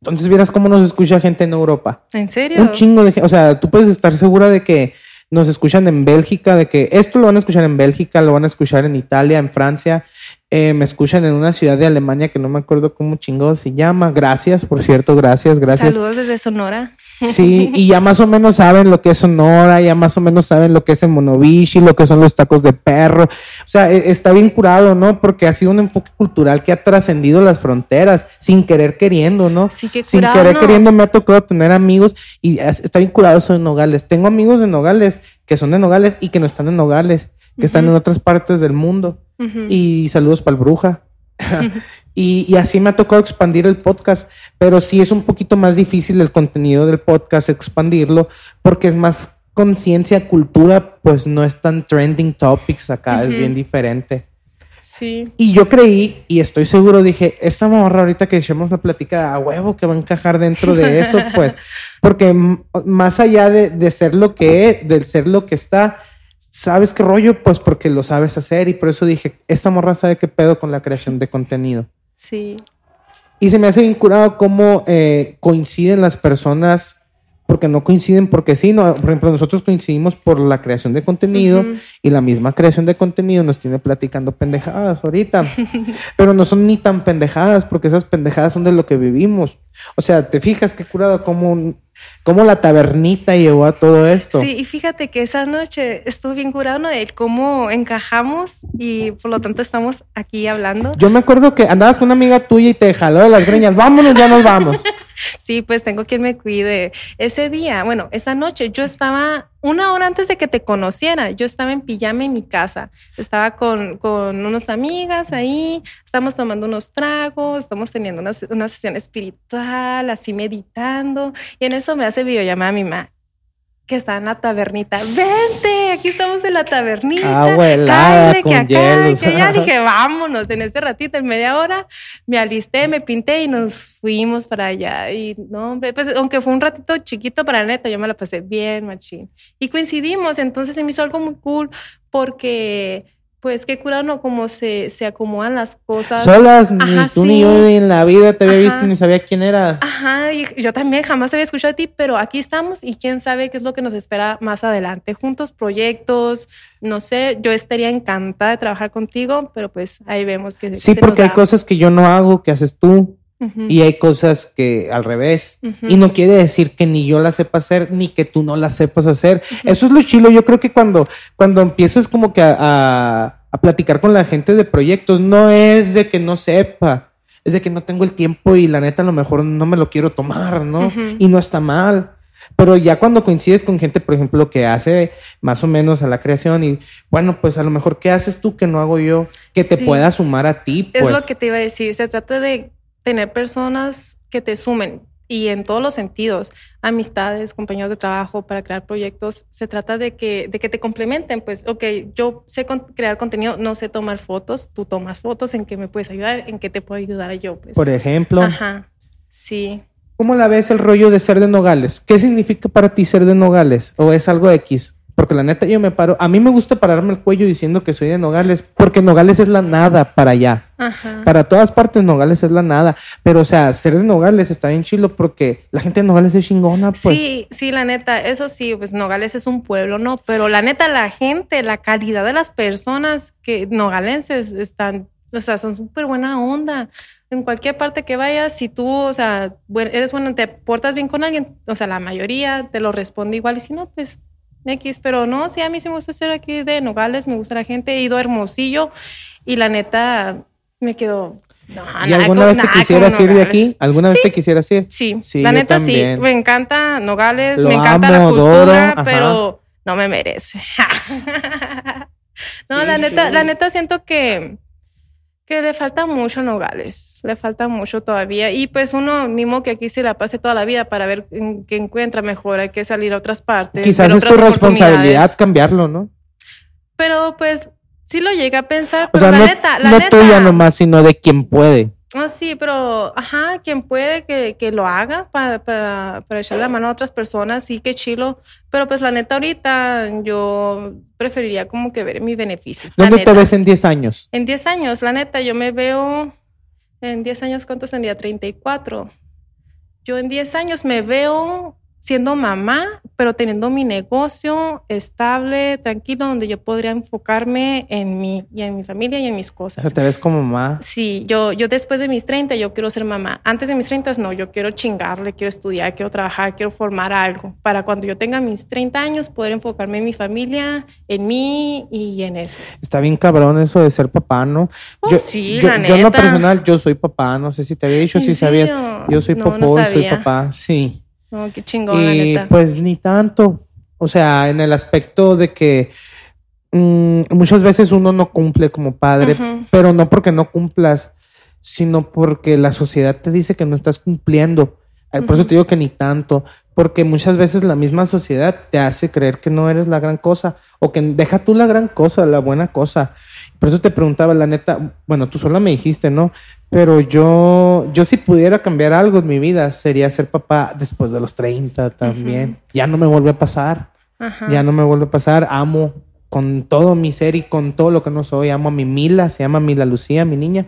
Entonces, vieras cómo nos escucha gente en Europa. ¿En serio? Un chingo de gente. O sea, tú puedes estar segura de que nos escuchan en Bélgica, de que esto lo van a escuchar en Bélgica, lo van a escuchar en Italia, en Francia, eh, me escuchan en una ciudad de Alemania que no me acuerdo cómo chingado se llama. Gracias, por cierto, gracias, gracias. Saludos desde Sonora. Sí, y ya más o menos saben lo que es Sonora, ya más o menos saben lo que es el monovishi, lo que son los tacos de perro. O sea, e, está bien curado, ¿no? Porque ha sido un enfoque cultural que ha trascendido las fronteras, sin querer queriendo, ¿no? Sí, que Sin querer queriendo me ha tocado tener amigos y está bien curado eso de Nogales. Tengo amigos de Nogales que son de Nogales y que no están en Nogales, que están en otras partes del mundo. Y saludos para el bruja. y, así me ha tocado expandir el podcast, pero sí es un poquito más difícil el contenido del podcast, expandirlo, porque es más conciencia, cultura, pues no es tan trending topics acá, es bien diferente. Sí. Y yo creí, y estoy seguro, dije, esta morra ahorita que echemos la plática a huevo que va a encajar dentro de eso, pues, porque más allá de, de ser lo que es, de ser lo que está, ¿Sabes qué rollo? Pues porque lo sabes hacer y por eso dije, esta morra sabe qué pedo con la creación de contenido. Sí. Y se me hace vinculado cómo eh, coinciden las personas, porque no coinciden porque sí, no, por ejemplo, nosotros coincidimos por la creación de contenido y la misma creación de contenido nos tiene platicando pendejadas ahorita, pero no son ni tan pendejadas porque esas pendejadas son de lo que vivimos. O sea, te fijas qué curado cómo cómo la tabernita llevó a todo esto. Sí, y fíjate que esa noche estuvo bien curado de cómo encajamos y por lo tanto estamos aquí hablando. Yo me acuerdo que andabas con una amiga tuya y te jaló de las greñas, vámonos, ya nos vamos. sí, pues tengo quien me cuide. Ese día, bueno, esa noche yo estaba una hora antes de que te conociera, yo estaba en pijama en mi casa. Estaba con, con unas amigas ahí, estamos tomando unos tragos, estamos teniendo una, una sesión espiritual, así meditando. Y en eso me hace videollamada mi mamá que está en la tabernita. Vente, aquí estamos en la tabernita. Abuela, con que acá, que ya dije, vámonos. En este ratito, en media hora, me alisté, me pinté y nos fuimos para allá. Y no, hombre, pues aunque fue un ratito chiquito para la neta, yo me la pasé bien, machín. Y coincidimos, entonces se me hizo algo muy cool porque pues qué curado, ¿no? Como se, se acomodan las cosas. Solas, ni tú ni yo en la vida te había visto ni sabía quién eras. Ajá, y yo también jamás había escuchado a ti, pero aquí estamos y quién sabe qué es lo que nos espera más adelante. Juntos, proyectos, no sé, yo estaría encantada de trabajar contigo, pero pues ahí vemos que... Sí, porque hay cosas que yo no hago, que haces tú. Y hay cosas que al revés. Y no quiere decir que ni yo las sepa hacer, ni que tú no las sepas hacer. Eso es lo chilo. Yo creo que cuando, cuando empiezas como que a, platicar con la gente de proyectos, no es de que no sepa, es de que no tengo el tiempo y la neta a lo mejor no me lo quiero tomar, ¿no? Y no está mal. Pero ya cuando coincides con gente, por ejemplo, que hace más o menos a la creación y bueno, pues a lo mejor, ¿qué haces tú que no hago yo? Que te pueda sumar a ti. Es lo pues. que te iba a decir. Se trata de tener personas que te sumen y en todos los sentidos, amistades, compañeros de trabajo para crear proyectos, se trata de que, de que te complementen, pues, ok, yo sé crear contenido, no sé tomar fotos, tú tomas fotos, ¿en qué me puedes ayudar? ¿En qué te puedo ayudar yo? Pues? Por ejemplo. Ajá, sí. ¿Cómo la ves el rollo de ser de Nogales? ¿Qué significa para ti ser de Nogales? ¿O es algo X? Porque la neta yo me paro, a mí me gusta pararme el cuello diciendo que soy de Nogales, porque Nogales es la nada para allá. Para todas partes Nogales es la nada. Pero o sea, ser de Nogales está bien chilo porque la gente de Nogales es chingona, pues. Sí, sí, la neta, eso sí, pues Nogales es un pueblo, ¿no? Pero la neta, la gente, la calidad de las personas que nogalenses están o sea, son súper buena onda. En cualquier parte que vayas, si tú, o sea, eres bueno, te portas bien con alguien, o sea, la mayoría te lo responde igual y si no, pues X, pero no, sí, a mí sí me gusta ser aquí de Nogales, me gusta la gente, he ido a Hermosillo y la neta me quedo... No, ¿Y alguna vez te quisieras ir de aquí? ¿Alguna vez te quisieras ir? Sí, sí la neta sí, me encanta Nogales, me encanta la cultura, pero no me merece. no, la neta, la neta siento que que le falta mucho a Nogales, le falta mucho todavía. Y pues uno, mismo que aquí se la pase toda la vida para ver qué encuentra mejor, hay que salir a otras partes. Quizás es tu responsabilidad cambiarlo, ¿no? Pero pues sí lo llega a pensar, pero la no, neta, la no neta. tuya nomás, sino de quien puede. Ah, sí, pero, ajá, quien puede que, que lo haga para, para, para echarle la mano a otras personas, sí, qué chilo. Pero pues la neta, ahorita yo preferiría como que ver mi beneficio. ¿Dónde te ves en 10 años? En 10 años, la neta, yo me veo en 10 años, ¿cuántos tendría? 34. Yo en 10 años me veo siendo mamá, pero teniendo mi negocio estable, tranquilo, donde yo podría enfocarme en mí y en mi familia y en mis cosas. O sea, te ves como mamá. Sí, yo, yo después de mis 30, yo quiero ser mamá. Antes de mis 30, no, yo quiero chingarle, quiero estudiar, quiero trabajar, quiero formar algo, para cuando yo tenga mis 30 años poder enfocarme en mi familia, en mí y en eso. Está bien cabrón eso de ser papá, ¿no? Oh, yo, sí, yo, la yo en lo personal, yo soy papá, no sé si te había dicho, ¿En si sabías. Yo soy No, popó, no soy papá, sí. No, qué chingón, la Y neta. pues ni tanto. O sea, en el aspecto de que mm, muchas veces uno no cumple como padre, pero no porque no cumplas, sino porque la sociedad te dice que no estás cumpliendo. Ay, Por eso te digo que ni tanto, porque muchas veces la misma sociedad te hace creer que no eres la gran cosa o que deja tú la gran cosa, la buena cosa. Por eso te preguntaba, la neta, bueno, tú sola me dijiste, ¿no? Pero yo, yo si pudiera cambiar algo en mi vida, sería ser papá después de los 30 también. Ya no me vuelve a pasar, Ajá. ya no me vuelve a pasar. Amo con todo mi ser y con todo lo que no soy. Amo a mi Mila, se llama Mila Lucía, mi niña.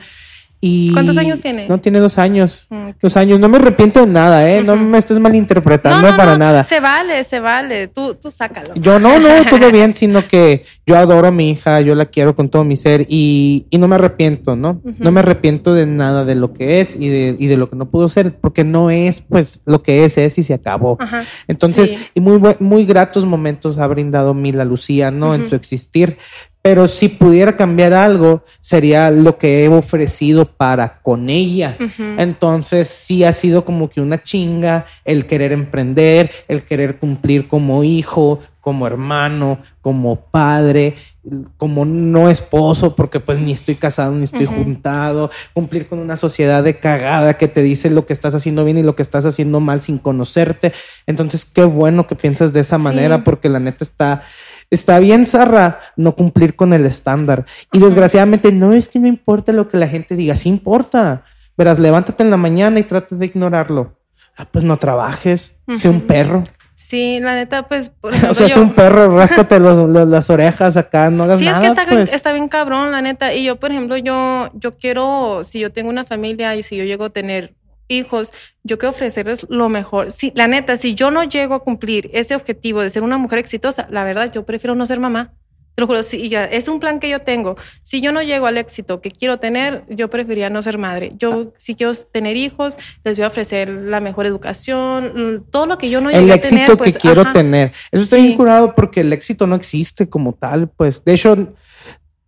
Y ¿Cuántos años tiene? No, tiene dos años. Ok. Dos años. No me arrepiento de nada, ¿eh? No me estés malinterpretando para nada. Se vale, se vale. Tú, tú sácalo. Yo no, no, todo bien, sino que yo adoro a mi hija, yo la quiero con todo mi ser y, y no me arrepiento, ¿no? No me arrepiento de nada de lo que es y de, y de lo que no pudo ser, porque no es pues lo que es, es y se acabó. Ajá. Entonces, Sí. y muy, muy gratos momentos ha brindado Mila Lucía, ¿no? En su existir. Pero si pudiera cambiar algo, sería lo que he ofrecido para con ella. Entonces sí ha sido como que una chinga el querer emprender, el querer cumplir como hijo, como hermano, como padre, como no esposo, porque pues ni estoy casado ni estoy juntado, cumplir con una sociedad de cagada que te dice lo que estás haciendo bien y lo que estás haciendo mal sin conocerte. Entonces qué bueno que piensas de esa Sí. manera porque la neta está... Está bien, Sarra, no cumplir con el estándar. Y desgraciadamente no es que no importa lo que la gente diga, sí importa. Verás, levántate en la mañana y trata de ignorarlo. Ah, pues no trabajes, sé un perro. Sí, la neta, pues, por O sea, yo- un perro, ráscate los- los- las orejas acá, no hagas Sí, nada. es que está, bien- pues. está bien cabrón, la neta. Y yo, por ejemplo, yo, yo quiero, si yo tengo una familia y si yo llego a tener hijos, yo quiero ofrecerles lo mejor. Sí, la neta, si yo no llego a cumplir ese objetivo de ser una mujer exitosa, la verdad, yo prefiero no ser mamá. Te lo juro, sí, ya, es un plan que yo tengo. Si yo no llego al éxito que quiero tener, yo preferiría no ser madre. Yo, si quiero tener hijos, les voy a ofrecer la mejor educación, todo lo que yo no el llegué a éxito tener. pues, que quiero ajá. tener. Eso está Sí. bien curado porque el éxito no existe como tal, pues. De hecho,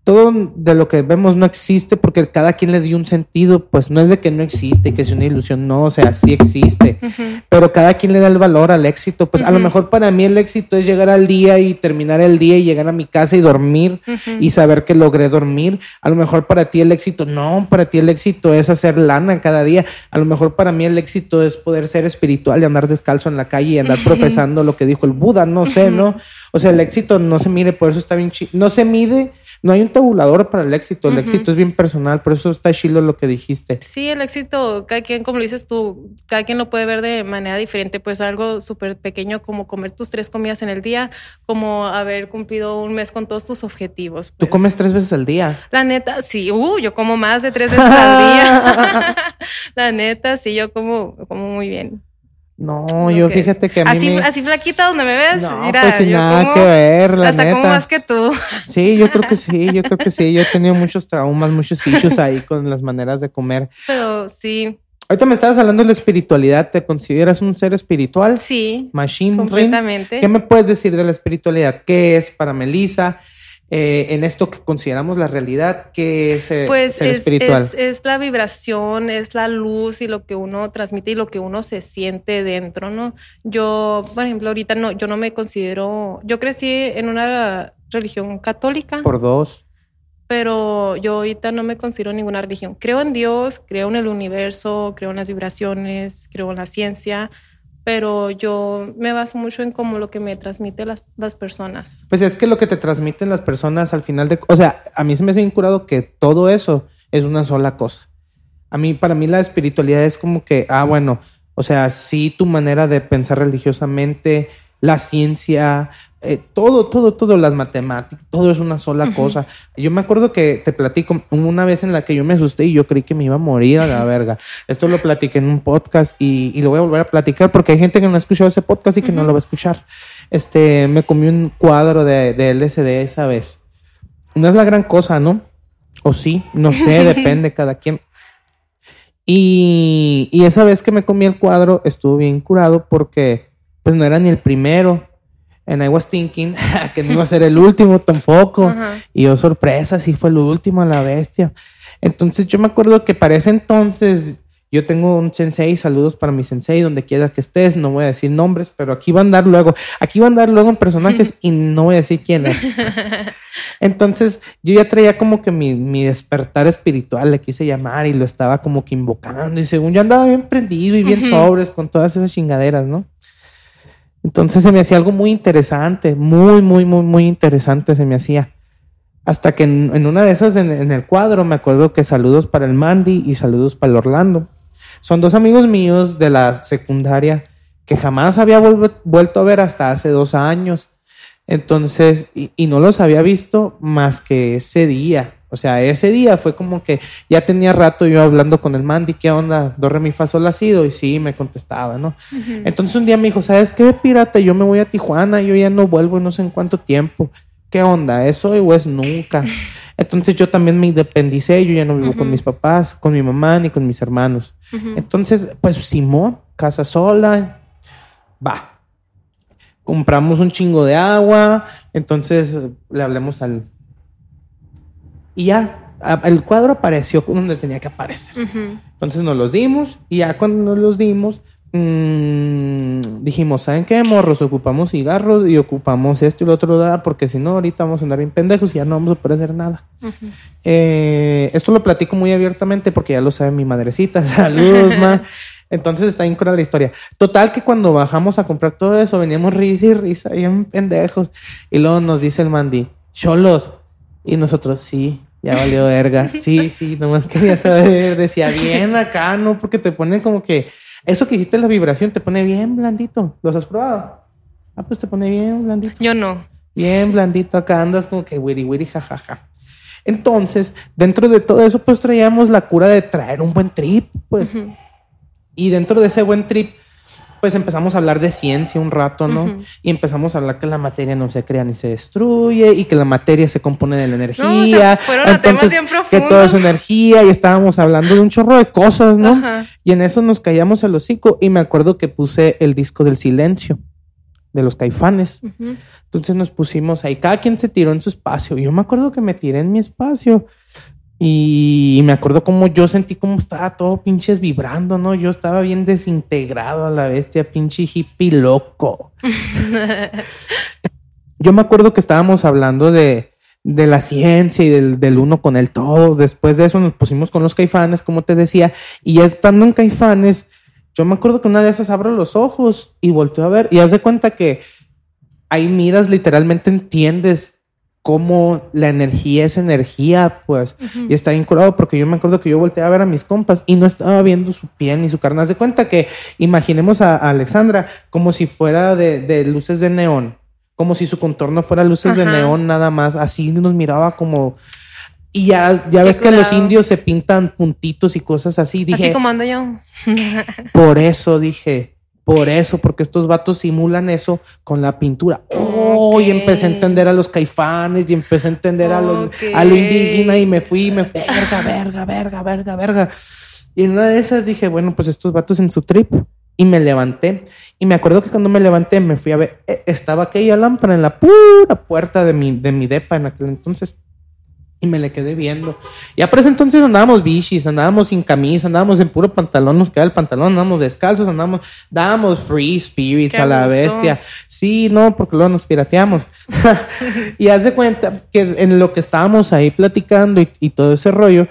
todo de lo que vemos no existe porque cada quien le dio un sentido, pues no es de que no existe, que es una ilusión, no, o sea, sí existe. Pero cada quien le da el valor al éxito. Pues a lo mejor para mí el éxito es llegar al día y terminar el día y llegar a mi casa y dormir y saber que logré dormir. A lo mejor para ti el éxito, no, para ti el éxito es hacer lana cada día. A lo mejor para mí el éxito es poder ser espiritual y andar descalzo en la calle y andar profesando lo que dijo el Buda, no sé. ¿no? O sea, el éxito no se mide, por eso está bien No se mide, no hay un tabulador para el éxito. El éxito es bien personal, por eso está chilo lo que dijiste. Sí, el éxito, cada quien, como lo dices tú, cada quien lo puede ver de manera diferente, pues algo súper pequeño como comer tus tres comidas en el día, como haber cumplido un mes con todos tus objetivos. Tú pues. comes tres veces al día. La neta, sí, uh, yo como más de tres veces al día. La neta, sí, yo como, como muy bien. No, yo fíjate que a mí así, me... así flaquita donde me ves. No, mira, pues sin nada como- que ver, la hasta neta. como más que tú. Sí, yo creo que sí, yo creo que sí. Yo he tenido muchos traumas, muchos issues ahí con las maneras de comer. Pero sí, Ahorita me estabas hablando de la espiritualidad. ¿Te consideras un ser espiritual? sí, Machine Ring. completamente. ¿Qué me puedes decir de la espiritualidad? ¿Qué es para Melissa? Eh, en esto que consideramos la realidad, ¿qué es eh, Pues ser es, espiritual? es, es la vibración, es la luz y lo que uno transmite y lo que uno se siente dentro, ¿no? Yo, por ejemplo, ahorita no, yo no me considero, yo crecí en una religión católica, Por dos. pero yo ahorita no me considero ninguna religión. Creo en Dios, creo en el universo, creo en las vibraciones, creo en la ciencia, pero yo me baso mucho en como lo que me transmite las, las personas. Pues es que lo que te transmiten las personas al final de... O sea, a mí se me hace incurado que todo eso es una sola cosa. A mí, para mí la espiritualidad es como que, ah, bueno, o sea, sí tu manera de pensar religiosamente, la ciencia, eh, todo, todo, todo, las matemáticas, todo es una sola cosa. Yo me acuerdo que te platico una vez en la que yo me asusté y yo creí que me iba a morir a la verga. Esto lo platiqué en un podcast y, y lo voy a volver a platicar porque hay gente que no ha escuchado ese podcast y que no lo va a escuchar. Este, me comí un cuadro de, de LSD esa vez. No es la gran cosa, ¿no? O sí, no sé, depende cada quien. Y, y esa vez que me comí el cuadro estuvo bien curado porque pues no era ni el primero. And I was thinking que no iba a ser el último tampoco. Y yo, sorpresa, sí fue el último a la bestia. Entonces yo me acuerdo que para ese entonces yo tengo un sensei, saludos para mi sensei, donde quiera que estés, no voy a decir nombres, pero aquí va a andar luego, aquí va a andar luego en personajes y no voy a decir quién es. Entonces yo ya traía como que mi, mi despertar espiritual, le quise llamar y lo estaba como que invocando y según yo andaba bien prendido y bien sobres con todas esas chingaderas, ¿no? Entonces se me hacía algo muy interesante, muy, muy, muy, muy interesante se me hacía. Hasta que en, una de esas, en, el cuadro, me acuerdo que saludos para el Mandy y saludos para el Orlando. Son dos amigos míos de la secundaria que jamás había vuelto a ver hasta hace dos años. Entonces, y no los había visto más que ese día. O sea, ese día fue como que ya tenía rato yo hablando con el Mandy, ¿qué onda? Do, re, mi, fa, sol, la, si, do? Y sí, me contestaba, ¿no? Entonces un día me dijo, ¿sabes qué, pirata? Yo me voy a Tijuana, yo ya no vuelvo no sé en cuánto tiempo. ¿Qué onda? ¿Es hoy o es nunca? Entonces yo también me independicé, yo ya no vivo con mis papás, con mi mamá ni con mis hermanos. Entonces, pues Simón, casa sola, va. Compramos un chingo de agua, entonces le hablemos al... Y ya, el cuadro apareció donde tenía que aparecer. Entonces nos los dimos y ya cuando nos los dimos, mm, dijimos, ¿saben qué, morros? Ocupamos cigarros y ocupamos esto y lo otro, porque si no, ahorita vamos a andar bien pendejos y ya no vamos a poder hacer nada. Eh, esto lo platico muy abiertamente porque ya lo sabe mi madrecita. Saludos, ma. Entonces está bien la historia. Total que cuando bajamos a comprar todo eso, veníamos risa y risa, bien pendejos. Y luego nos dice el Mandy, cholos. Y nosotros, sí, ya valió verga. Sí, sí, nomás quería saber. Decía, bien acá, ¿no? Porque te ponen como que... Eso que hiciste la vibración te pone bien blandito. ¿Los has probado? Ah, pues te pone bien blandito. Yo no. Bien blandito acá andas como que wiri wiri jajaja. Entonces, dentro de todo eso, pues traíamos la cura de traer un buen trip, pues. Ujú. Y dentro de ese buen trip, pues empezamos a hablar de ciencia un rato, ¿no? Y empezamos a hablar que la materia no se crea ni se destruye y que la materia se compone de la energía. No, o sea, fueron a temas bien que todo es energía y estábamos hablando de un chorro de cosas, ¿no? Ajá. Y en eso nos callamos el hocico y me acuerdo que puse el disco del silencio de los caifanes. Entonces nos pusimos ahí, cada quien se tiró en su espacio. Yo me acuerdo que me tiré en mi espacio y me acuerdo como yo sentí como estaba todo pinches vibrando, ¿no? Yo estaba bien desintegrado a la bestia, pinche hippie loco. Yo me acuerdo que estábamos hablando de, de la ciencia y del, del uno con el todo. Después de eso nos pusimos con los caifanes, como te decía, y ya estando en caifanes, yo me acuerdo que una de esas abro los ojos y volteo a ver y haz de cuenta que ahí miras, literalmente entiendes cómo la energía es energía, pues. Y está bien curado porque yo me acuerdo que yo volteé a ver a mis compas y no estaba viendo su piel ni su carne. Haz de cuenta que imaginemos a, a Alexandra como si fuera de, de luces de neón, como si su contorno fuera luces de neón nada más. Así nos miraba como... Y ya, ya Qué ves que los indios se pintan puntitos y cosas así. Dije, Así como ando yo. por eso dije, Por eso, porque estos vatos simulan eso con la pintura. Oh, y empecé a entender a los caifanes y empecé a entender a, lo, a lo indígena y me fui, me verga, verga, verga, verga, verga. Y en una de esas dije, bueno, pues estos vatos en su trip. Y me levanté. Y me acuerdo que cuando me levanté me fui a ver, eh, estaba aquella lámpara en la pura puerta de mi, de mi depa en aquel entonces. Y me le quedé viendo. Y a ese entonces andábamos bichis, andábamos sin camisa, andábamos en puro pantalón, nos queda el pantalón, andábamos descalzos, andábamos, dábamos free spirits a la bestia. Sí, no, porque luego nos pirateamos. y haz de cuenta que en lo que estábamos ahí platicando y, y todo ese rollo,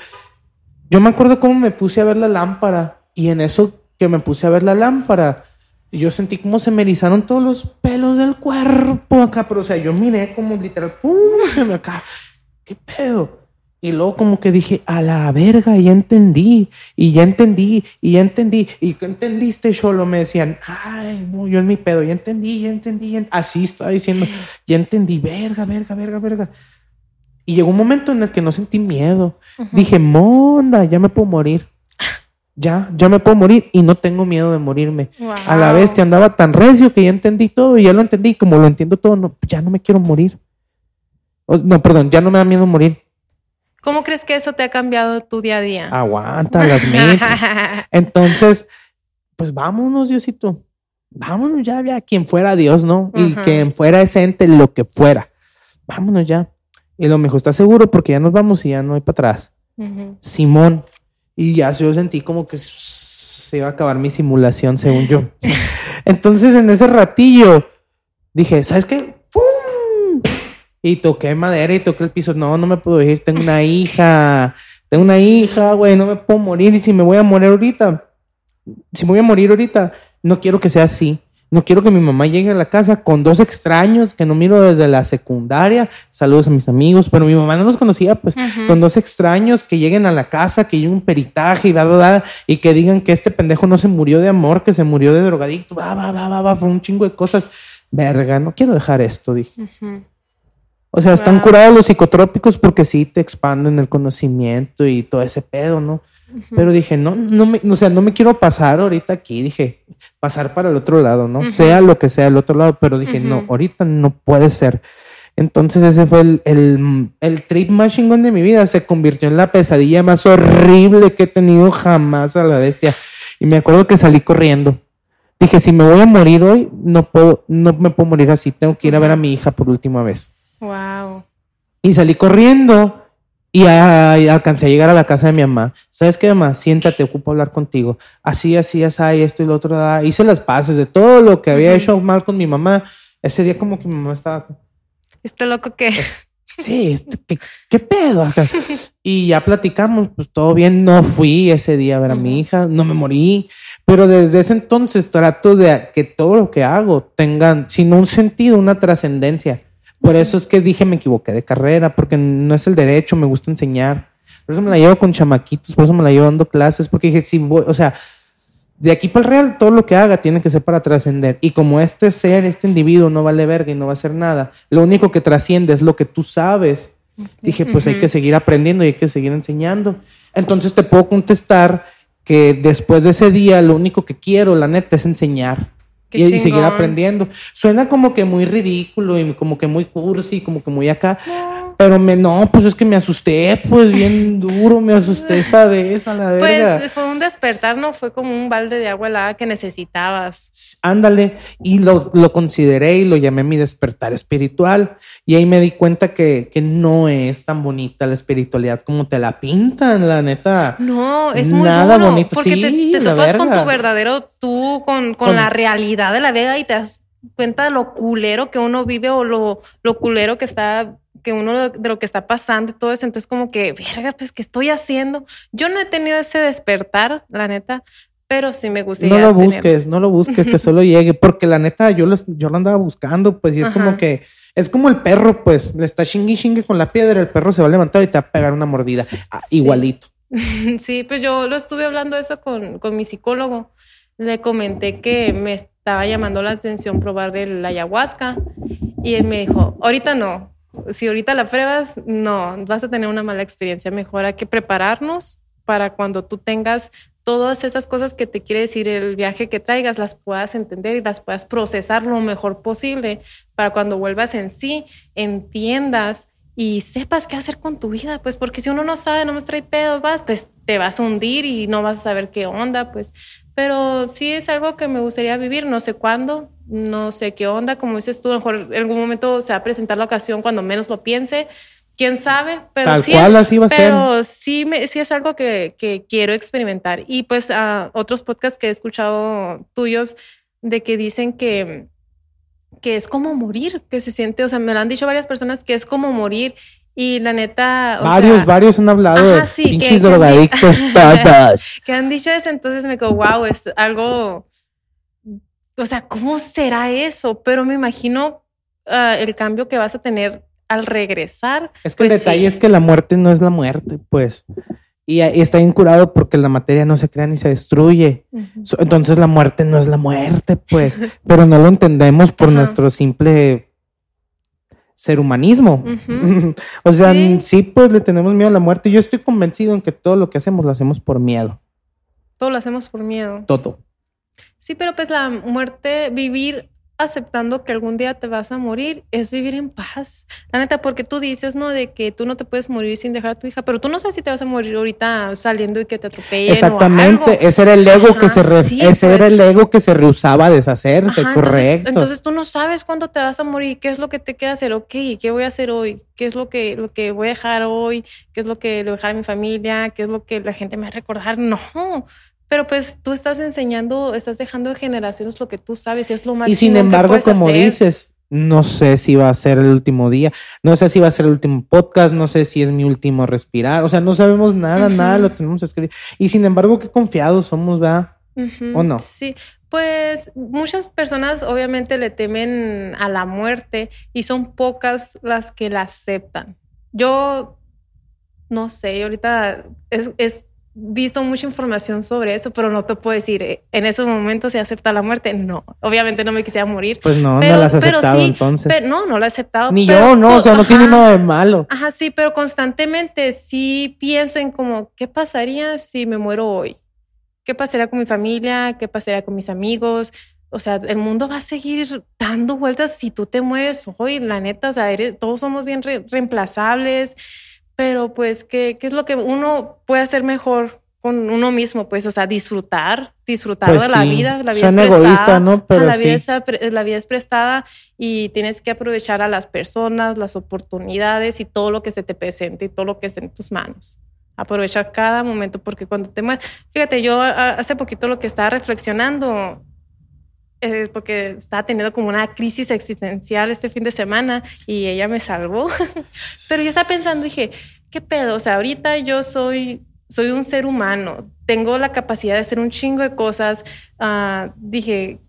yo me acuerdo cómo me puse a ver la lámpara. Y en eso que me puse a ver la lámpara, yo sentí como se me erizaron todos los pelos del cuerpo acá, pero o sea, yo miré como literal, ¡pum! Se me acá ¿qué pedo? Y luego como que dije, a la verga, ya entendí, y ya entendí, y ya entendí. ¿Y qué entendiste, Cholo? Me decían, ay, no, yo en mi pedo, ya entendí, ya entendí. Así estaba diciendo, ya entendí, verga, verga, verga, verga. Y llegó un momento en el que no sentí miedo. Dije, monda, ya me puedo morir. Ya, ya me puedo morir y no tengo miedo de morirme. A la vez te andaba tan recio que ya entendí todo y ya lo entendí. Como lo entiendo todo, no, ya no me quiero morir. No, perdón, ya no me da miedo morir. ¿Cómo crees que eso te ha cambiado tu día a día? Aguanta las mentes. Entonces, pues vámonos, Diosito. Vámonos ya, ya, quien fuera Dios, ¿no? Y quien fuera ese ente, lo que fuera. Vámonos ya. Y lo mejor está seguro porque ya nos vamos y ya no hay para atrás. Simón. Y ya yo sentí como que se iba a acabar mi simulación, según yo. Entonces, en ese ratillo, dije, ¿sabes qué? Y toqué madera y toqué el piso. No, no me puedo ir. Tengo una hija. Tengo una hija, güey. No me puedo morir. Y si me voy a morir ahorita, si me voy a morir ahorita, no quiero que sea así. No quiero que mi mamá llegue a la casa con dos extraños que no miro desde la secundaria. Saludos a mis amigos, pero mi mamá no los conocía, pues, con dos extraños que lleguen a la casa, que lleven un peritaje y va, va, y que digan que este pendejo no se murió de amor, que se murió de drogadicto, va, va, va, va, va, fue un chingo de cosas. Verga, no quiero dejar esto, dije. O sea, están curados los psicotrópicos porque sí te expanden el conocimiento y todo ese pedo, ¿no? Pero dije, no, no me, o sea, no me quiero pasar ahorita aquí, dije, pasar para el otro lado, ¿no? Sea lo que sea el otro lado, pero dije, no, ahorita no puede ser. Entonces ese fue el, el, el, trip más chingón de mi vida, se convirtió en la pesadilla más horrible que he tenido jamás a la bestia. Y me acuerdo que salí corriendo. Dije, si me voy a morir hoy, no puedo, no me puedo morir así, tengo que ir a ver a mi hija por última vez. Wow. Y salí corriendo y alcancé a llegar a la casa de mi mamá. ¿Sabes qué, mamá? Siéntate, ocupo hablar contigo. Así, así, así, esto y lo otro. Hice las paces de todo lo que había hecho mal con mi mamá. Ese día como que mi mamá estaba... ¿Este loco qué? sí, ¿qué, qué pedo? y ya platicamos, pues todo bien. No fui ese día a ver a mi hija, no me morí. Pero desde ese entonces trato de que todo lo que hago tenga, sin un sentido, una trascendencia. Por eso es que dije me equivoqué de carrera, porque no es el derecho, me gusta enseñar. Por eso me la llevo con chamaquitos, por eso me la llevo dando clases, porque dije, si voy, o sea, de aquí para el real, todo lo que haga tiene que ser para trascender. Y como este ser, este individuo no vale verga y no va a hacer nada, lo único que trasciende es lo que tú sabes. Dije, pues hay que seguir aprendiendo y hay que seguir enseñando. Entonces te puedo contestar que después de ese día, lo único que quiero, la neta, es enseñar y, seguir aprendiendo. Suena como que muy ridículo y como que muy cursi, como que muy acá. Pero me, no, pues es que me asusté, pues bien duro, me asusté esa vez a la verga. Pues fue un despertar, ¿no? Fue como un balde de agua helada que necesitabas. Ándale, y lo, lo consideré y lo llamé mi despertar espiritual. Y ahí me di cuenta que, que no es tan bonita la espiritualidad como te la pintan, la neta. No, es muy nada bonito. Porque te, topas con tu verdadero tú, con, con, la realidad de la vida y te das cuenta de lo culero que uno vive o lo, lo culero que está que uno de lo que está pasando y todo eso, entonces como que, verga, pues, ¿qué estoy haciendo? Yo no he tenido ese despertar, la neta, pero sí me gustaría. No lo busques, no lo busques, que solo llegue, porque la neta yo lo, yo lo andaba buscando, pues, y es como que, es como el perro, pues, le está chingue chingue con la piedra, el perro se va a levantar y te va a pegar una mordida, ah, igualito. Sí, pues yo lo estuve hablando eso con, con mi psicólogo. Le comenté que me estaba llamando la atención probar el ayahuasca y él me dijo, ahorita no, si ahorita la pruebas, no, vas a tener una mala experiencia. Mejor hay que prepararnos para cuando tú tengas todas esas cosas que te quiere decir el viaje que traigas las puedas entender y las puedas procesar lo mejor posible para cuando vuelvas en sí, entiendas y sepas qué hacer con tu vida, pues porque si uno no sabe, no me trae pedos, vas, pues te vas a hundir y no vas a saber qué onda, pues. Pero sí es algo que me gustaría vivir, no sé cuándo, no sé qué onda, como dices tú, a lo mejor en algún momento se va a presentar la ocasión cuando menos lo piense, quién sabe, pero Tal sí, cual así va a pero ser. sí, me, sí es algo que, que quiero experimentar. Y pues a otros podcasts que he escuchado tuyos de que dicen que, que es como morir, que se siente, o sea, me lo han dicho varias personas que es como morir y la neta... o Varios, sea, varios han hablado Ajá, de sí, pinches que- drogadictos todos. que han dicho eso, entonces me digo, wow, es algo, o sea, ¿cómo será eso? Pero me imagino ah, el cambio que vas a tener al regresar. Es que el Pues detalle sí. es que la muerte no es la muerte, pues. Y, y está bien curado porque la materia no se crea ni se destruye. Entonces la muerte no es la muerte, pues. Pero no lo entendemos por nuestro simple ser humanismo. O sea, Sí. sí. pues le tenemos miedo a la muerte. Yo estoy convencido en que todo lo que hacemos lo hacemos por miedo. Todo lo hacemos por miedo. Todo. Sí, pero pues la muerte, vivir aceptando que algún día te vas a morir, es vivir en paz. La neta, porque tú dices, ¿no? De que tú no te puedes morir sin dejar a tu hija, pero tú no sabes si te vas a morir ahorita saliendo y que te atropellen o Exactamente. algo. Ese era el ego que se re- sí, ese pues. era el ego que se rehusaba a deshacerse, Ajá, correcto. Entonces, entonces tú no sabes cuándo te vas a morir, qué es lo que te queda hacer, ok, ¿qué voy a hacer hoy? ¿Qué es lo que, lo que voy a dejar hoy? ¿Qué es lo que le voy a dejar a mi familia? ¿Qué es lo que la gente me va a recordar? No. Pero pues tú estás enseñando, estás dejando de generaciones lo que tú sabes y es lo más Y sin que embargo, como hacer. dices, no sé si va a ser el último día, no sé si va a ser el último podcast, no sé si es mi último respirar, o sea, no sabemos nada, nada lo tenemos escrito. Y sin embargo, qué confiados somos, ¿verdad? ¿O no? Sí, pues muchas personas obviamente le temen a la muerte y son pocas las que la aceptan. Yo no sé, ahorita es, es visto mucha información sobre eso, pero no te puedo decir, eh, en ese momento se acepta la muerte. No, obviamente no me quisiera morir. Pues no, Pero- no las has aceptado sí, entonces. Pero no, no lo he aceptado. Ni pero- yo, no, o sea, no tiene ajá. nada de malo. Ajá, sí, pero constantemente sí pienso en como, ¿qué pasaría si me muero hoy? ¿Qué pasaría con mi familia? ¿Qué pasaría con mis amigos? O sea, el mundo va a seguir dando vueltas si tú te mueres hoy, la neta, o sea, eres- todos somos bien re- reemplazables, pero pues, ¿qué, ¿qué es lo que uno puede hacer mejor con uno mismo? Pues, o sea, disfrutar, disfrutar Pues de la sí. vida. La vida Suena es prestada. egoísta, ¿no? Pero la, vida sí. es, apre- la vida es prestada y tienes que aprovechar a las personas, las oportunidades y todo lo que se te presente y todo lo que esté en tus manos. Aprovechar cada momento porque cuando te mueres, fíjate, yo hace poquito lo que estaba reflexionando, eh, porque estaba teniendo como una crisis existencial este fin de semana y ella me salvó. Pero yo estaba pensando, dije, ¿qué pedo? O sea, ahorita yo soy, soy un ser humano, tengo la capacidad de hacer un chingo de cosas. Ah, dije,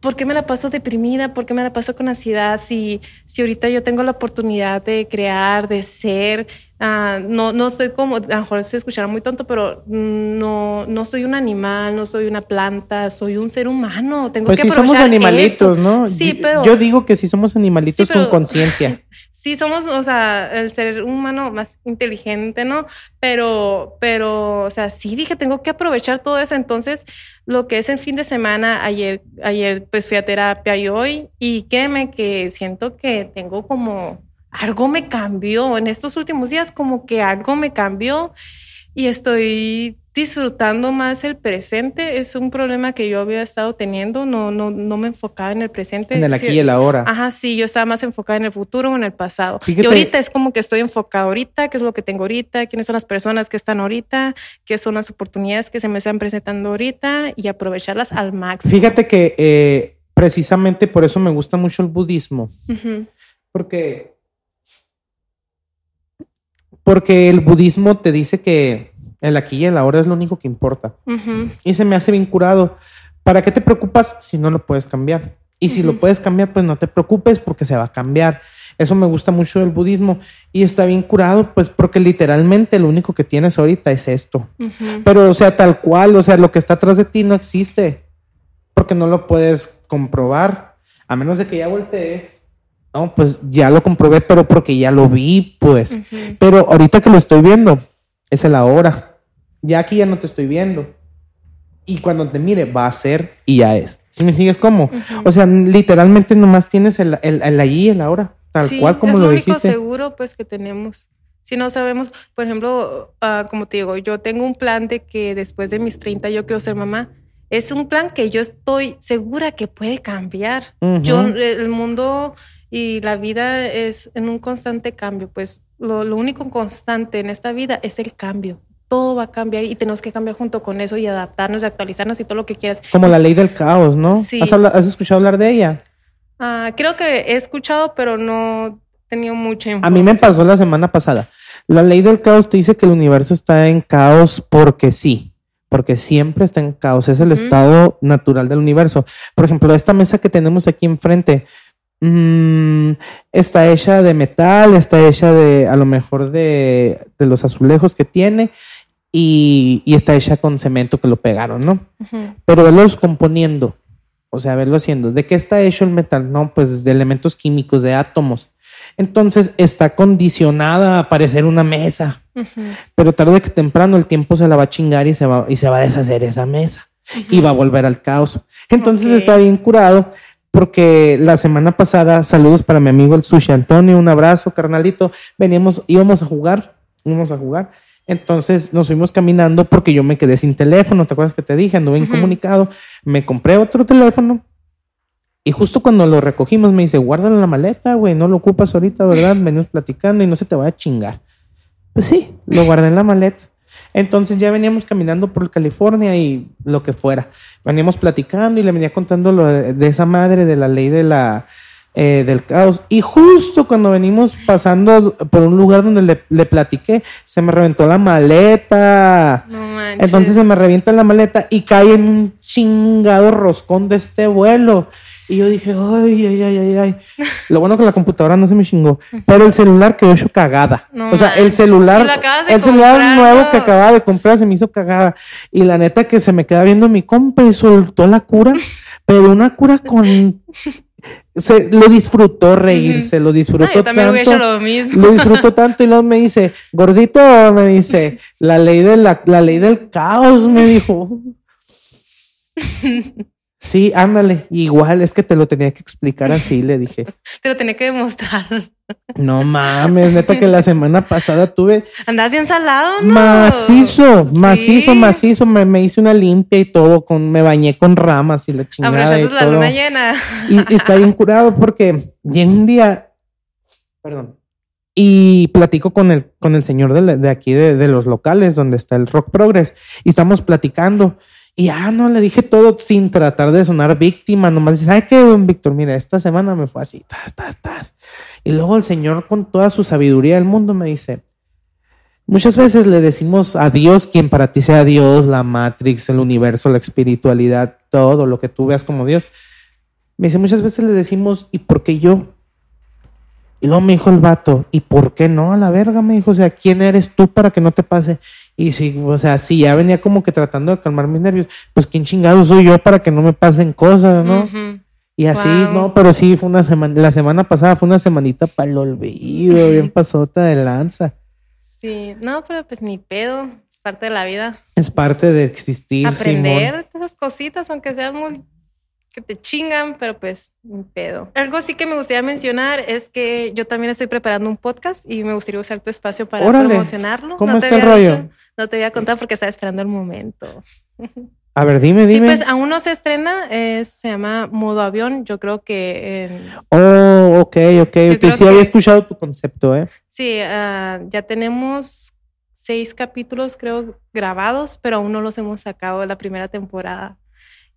¿por qué me la paso deprimida? ¿Por qué me la paso con ansiedad? Si, si ahorita yo tengo la oportunidad de crear, de ser, ah, no, no soy como, a lo mejor se escuchará muy tonto, pero no, no soy un animal, no soy una planta, soy un ser humano. Tengo Pues que sí somos animalitos, esto. ¿no? Sí, pero- Yo digo que sí somos animalitos Sí, pero- con conciencia. Sí, somos, o sea, el ser humano más inteligente, ¿no? Pero, pero, o sea, sí dije, tengo que aprovechar todo eso. Entonces, lo que es el fin de semana, ayer, ayer pues fui a terapia y hoy, y créeme que siento que tengo como, algo me cambió. En estos últimos días, como que algo me cambió y estoy disfrutando más el presente. Es un problema que yo había estado teniendo, no, no, no me enfocaba en el presente. En el aquí Sí, y el ahora. Ajá, sí, yo estaba más enfocada en el futuro o en el pasado. Fíjate- Y ahorita es como que estoy enfocada ahorita, qué es lo que tengo ahorita, quiénes son las personas que están ahorita, qué son las oportunidades que se me están presentando ahorita y aprovecharlas al máximo. Fíjate que eh, precisamente por eso me gusta mucho el budismo. Porque. Porque el budismo te dice que el aquí y el ahora es lo único que importa. Y se me hace bien curado. ¿Para qué te preocupas si no lo puedes cambiar? Y si lo puedes cambiar, pues no te preocupes porque se va a cambiar. Eso me gusta mucho del budismo. Y está bien curado, pues porque literalmente lo único que tienes ahorita es esto. Pero, o sea, tal cual, o sea, lo que está atrás de ti no existe. Porque no lo puedes comprobar. A menos de que ya voltees. No, pues ya lo comprobé, pero porque ya lo vi, pues. Pero ahorita que lo estoy viendo, es el ahora. Ya aquí ya no te estoy viendo. y cuando te mire va a ser y ya es. ¿Sí me sigues cómo? O sea, literalmente nomás tienes el, el, el allí y el ahora, tal cual como lo, dijiste. Es lo único seguro pues que tenemos. Si no sabemos, por ejemplo, uh, como te digo, yo tengo un plan de que después de mis 30 yo quiero ser mamá. Es un plan que yo estoy segura que puede cambiar. Yo, el mundo y la vida es en un constante cambio. Pues lo, lo único constante en esta vida es el cambio todo va a cambiar y tenemos que cambiar junto con eso y adaptarnos y actualizarnos y todo lo que quieras. Como la ley del caos, ¿no? Sí. ¿Has, escuchado hablar de ella? Ah, creo que he escuchado, pero no he tenido mucha información. A mí me pasó la semana pasada. La ley del caos te dice que el universo está en caos porque sí, porque siempre está en caos. Es el estado natural del universo. Por ejemplo, esta mesa que tenemos aquí enfrente, mm, está hecha de metal, está hecha de a lo mejor de, de los azulejos que tiene y, está hecha con cemento que lo pegaron, ¿no? Pero verlos componiendo, o sea, verlo haciendo. ¿De qué está hecho el metal? No, pues de elementos químicos, de átomos. Entonces está condicionada a parecer una mesa. Pero tarde que temprano el tiempo se la va a chingar y se va, y se va a deshacer esa mesa. Y va a volver al caos. Entonces está bien curado porque la semana pasada, saludos para mi amigo el Sushi Antonio, un abrazo, carnalito. Veníamos, íbamos a jugar, íbamos a jugar entonces nos fuimos caminando porque yo me quedé sin teléfono, ¿te acuerdas que te dije? Anduve incomunicado, me compré otro teléfono y justo cuando lo recogimos me dice, guárdalo en la maleta, güey, no lo ocupas ahorita, ¿verdad? Venimos platicando y no se te va a chingar. Pues sí, lo guardé en la maleta. Entonces ya veníamos caminando por California y lo que fuera. Veníamos platicando y le venía contando lo de esa madre de la ley de la eh, del caos. Y justo cuando venimos pasando por un lugar donde le, le platiqué, se me reventó la maleta. Entonces se me revienta la maleta y cae en un chingado roscón de este vuelo. Y yo dije, ay, ay, ay, ay, ay. Lo bueno que la computadora no se me chingó. Pero el celular quedó hecho cagada. o sea, el celular, el celular nuevo que acababa de comprar se me hizo cagada. Y la neta que se me queda viendo mi compa y soltó la cura, pero una cura con se, lo disfrutó reírse, lo disfrutó yo también tanto. Lo, mismo. lo disfrutó tanto y luego me dice, gordito, me dice, la ley de la, la ley del caos, me dijo. Sí, ándale, igual es que te lo tenía que explicar así, le dije. Te lo tenía que demostrar. No mames, neta que la semana pasada tuve. Andas bien salado, ¿no? Macizo, macizo, macizo. Me, me, hice una limpia y todo, con, me bañé con ramas y la chingada. Y la luna llena. Y, está bien curado porque llegué un día, perdón, y platico con el, con el señor de, de aquí, de, de, los locales, donde está el Rock Progress, y estamos platicando. Y ah, no, le dije todo sin tratar de sonar víctima, nomás dice, ay, qué, don Víctor, mira, esta semana me fue así, tas, tas, tas. Y luego el Señor, con toda su sabiduría del mundo, me dice, muchas veces le decimos a Dios, quien para ti sea Dios, la Matrix, el universo, la espiritualidad, todo lo que tú veas como Dios. Me dice, muchas veces le decimos, ¿y por qué yo? Y luego me dijo el vato, ¿y por qué no? A la verga, me dijo, o sea, ¿quién eres tú para que no te pase? Y sí, o sea, sí, ya venía como que tratando de calmar mis nervios, pues quién chingado soy yo para que no me pasen cosas, ¿no? Y así, no, pero sí, fue una semana, la semana pasada fue una semanita para el olvido, bien pasota de lanza. Sí, no, pero pues ni pedo, es parte de la vida. Es parte de existir. Aprender esas cositas, aunque sean muy que te chingan, pero pues un pedo. Algo sí que me gustaría mencionar es que yo también estoy preparando un podcast y me gustaría usar tu espacio para promocionarlo. ¿Cómo está el rollo? No te voy a contar porque estaba esperando el momento. A ver, dime, dime. Sí, pues aún no se estrena, se llama Modo Avión, yo creo que... Oh, ok, ok, ok. Sí había escuchado tu concepto, ¿eh? Sí, uh, ya tenemos seis capítulos, creo, grabados, pero aún no los hemos sacado de la primera temporada.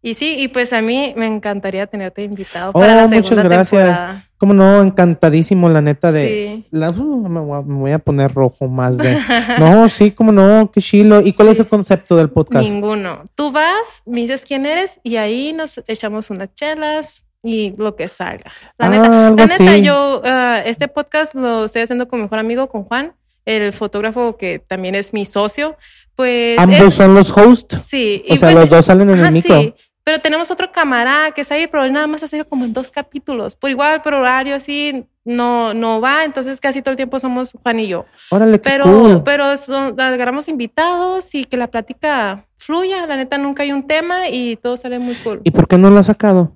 Y sí, y pues a mí me encantaría tenerte invitado oh, para la segunda muchas gracias. Temporada. Como no, encantadísimo, la neta de. Sí. La, uh, me, voy a, poner rojo más de. no, sí, como no, qué chilo. ¿Y cuál es el concepto del podcast? Ninguno. Tú vas, me dices quién eres y ahí nos echamos unas chelas y lo que salga. La ah, neta, la neta yo uh, este podcast lo estoy haciendo con mi mejor amigo, con Juan, el fotógrafo que también es mi socio. Pues ambos son los hosts. Sí. O sea, pues los dos salen en el micro. Sí. Pero tenemos otro camarada que está ahí, pero él nada más ha sido como en dos capítulos. Por igual, por horario, así, no, no va, entonces casi todo el tiempo somos Juan y yo. Órale, qué Pero, cool. pero son- agarramos invitados y que la plática fluya. La neta, nunca hay un tema y todo sale muy cool. ¿Y por qué no lo has sacado?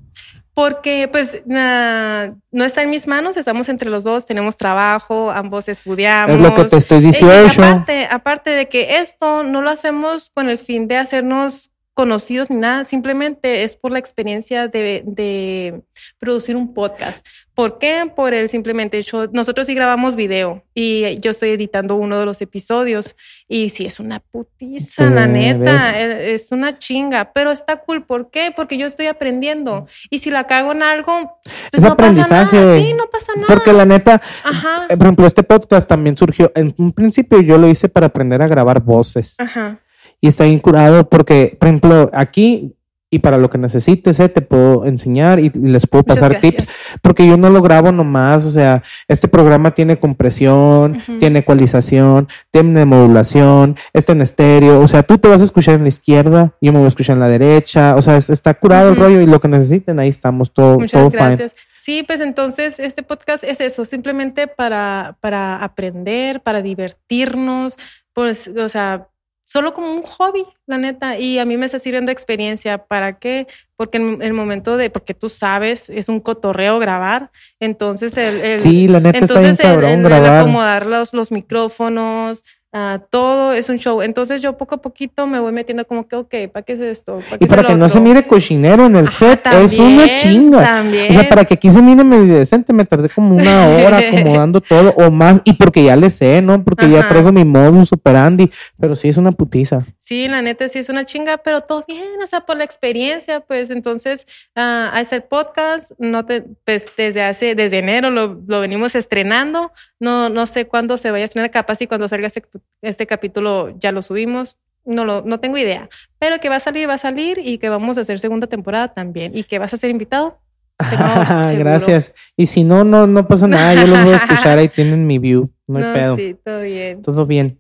Porque, pues, na- no está en mis manos, estamos entre los dos, tenemos trabajo, ambos estudiamos. Es lo que te estoy y diciendo. aparte, aparte de que esto no lo hacemos con el fin de hacernos conocidos ni nada, simplemente es por la experiencia de, de producir un podcast. ¿Por qué? Por el simplemente hecho, nosotros sí grabamos video y yo estoy editando uno de los episodios y sí es una putiza, Sí, la neta, ¿ves? eh, es una chinga, pero está cool. ¿Por qué? Porque yo estoy aprendiendo y si la cago en algo, pues Es no pasa aprendizaje. nada. Sí, no pasa nada. Porque la neta, Ajá, eh, por ejemplo, este podcast también surgió. En un principio yo lo hice para aprender a grabar voces. ajá. Y está bien curado porque, por ejemplo, aquí y para lo que necesites, eh, te puedo enseñar y, les puedo pasar tips. Porque yo no lo grabo nomás, o sea, este programa tiene compresión, Ujú. tiene ecualización, tiene modulación, está en estéreo, o sea, tú te vas a escuchar en la izquierda, yo me voy a escuchar en la derecha, o sea, es- está curado el Ujú. rollo y lo que necesiten, ahí estamos, todo, Muchas todo fine. gracias. Sí, pues entonces este podcast es eso, simplemente para, para aprender, para divertirnos, pues, o sea, solo como un hobby, la neta. Y a mí me está sirviendo de experiencia. ¿Para qué? Porque en el momento de, porque tú sabes, es un cotorreo grabar. Entonces, el, el- Sí, la neta está bien entonces el- cabrón el- el grabar. acomodar los, los micrófonos, ah, todo es un show. Entonces yo poco a poquito me voy metiendo como que, ok, ¿para qué es esto? ¿Para qué Y para que no se mire cochinero en el Ajá, set, es una chinga. También. O sea, para que aquí se mire medio decente, me tardé como una hora acomodando todo o más. Y porque ya le sé, ¿no? Porque ya traigo mi modus operandi. Pero sí es una putiza. Sí, la neta sí es una chinga, pero todo bien, o sea, por la experiencia, pues entonces ah, a hacer podcast, no te, pues desde hace, desde enero lo, lo venimos estrenando, no, no sé cuándo se vaya a estrenar, capaz y cuando salga este, este capítulo ya lo subimos, no lo, no tengo idea, pero que va a salir, va a salir y que vamos a hacer segunda temporada también y que vas a ser invitado. Gracias. Y si no, no, no pasa nada. Yo los voy a escuchar. Ahí tienen mi view. No hay pedo. sí, todo bien. Todo bien.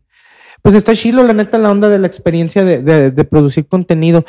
Pues está chilo, la neta, la onda de la experiencia de, de- de producir contenido.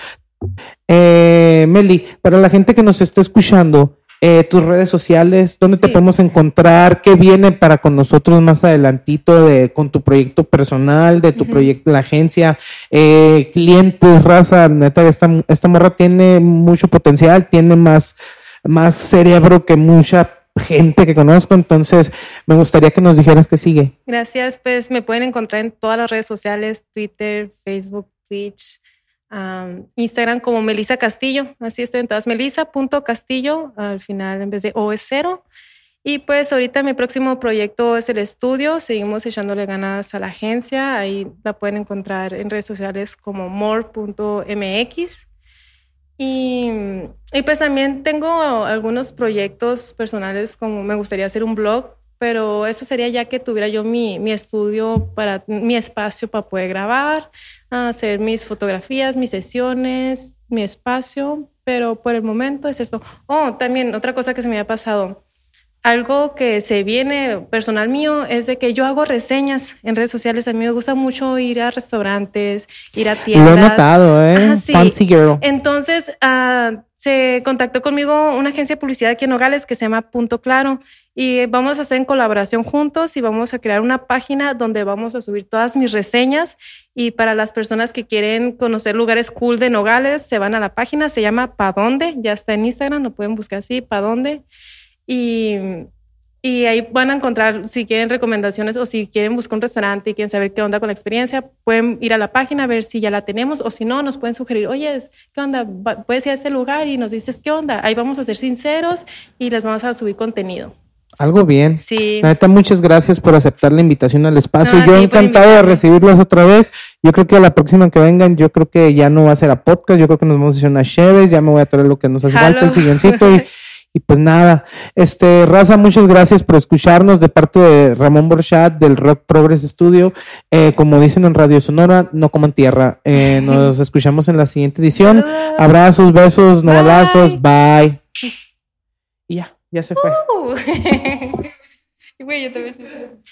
Eh, Meli, para la gente que nos está escuchando, eh, tus redes sociales, ¿dónde te podemos encontrar? ¿Qué viene para con nosotros más adelantito de, con tu proyecto personal, de tu proyecto, la agencia, eh, clientes, raza? Neta, esta, esta morra tiene mucho potencial, tiene más, más cerebro que mucha gente que conozco, entonces me gustaría que nos dijeras qué sigue. Gracias, pues me pueden encontrar en todas las redes sociales, Twitter, Facebook, Twitch, am, Instagram como Melisa Castillo, así estoy en todas, melisa.castillo, al final en vez de O es cero. Y pues ahorita mi próximo proyecto es el estudio, seguimos echándole ganas a la agencia, ahí la pueden encontrar en redes sociales como more.mx. Y, y pues también tengo algunos proyectos personales como me gustaría hacer un blog, pero eso sería ya que tuviera yo mi, mi estudio para mi espacio para poder grabar, hacer mis fotografías, mis sesiones, mi espacio, pero por el momento es esto. Oh, también otra cosa que se me ha pasado. Algo que se viene personal mío es de que yo hago reseñas en redes sociales. A mí me gusta mucho ir a restaurantes, ir a tiendas. Lo he notado, ¿eh? Ah, sí. Fancy girl. Entonces, ah, se contactó conmigo una agencia de publicidad aquí en Nogales que se llama Punto Claro y vamos a hacer en colaboración juntos y vamos a crear una página donde vamos a subir todas mis reseñas y para las personas que quieren conocer lugares cool de Nogales, se van a la página, se llama Pa Dónde, ya está en Instagram, lo pueden buscar así, Pa Dónde. Y, y ahí van a encontrar, si quieren recomendaciones o si quieren buscar un restaurante y quieren saber qué onda con la experiencia, pueden ir a la página a ver si ya la tenemos o si no, nos pueden sugerir, oye, ¿qué onda? Puedes ir a ese lugar y nos dices qué onda. Ahí vamos a ser sinceros y les vamos a subir contenido. Algo bien. Sí. La neta, muchas gracias por aceptar la invitación al espacio. No, yo encantado de recibirlos otra vez. Yo creo que a la próxima que vengan, yo creo que ya no va a ser a podcast, yo creo que nos vamos a hacer unas chéves, ya me voy a traer lo que nos hace falta, el silloncito y, y pues nada. Este, Raza, muchas gracias por escucharnos de parte de Ramón Borchat del Rock Progress Studio. Eh, como dicen en Radio Sonora, no coman tierra. Eh, nos escuchamos en la siguiente edición. Abrazos, besos, no Bye. balazos, bye. Y ya, ya se fue. Uh. Güey, yo también.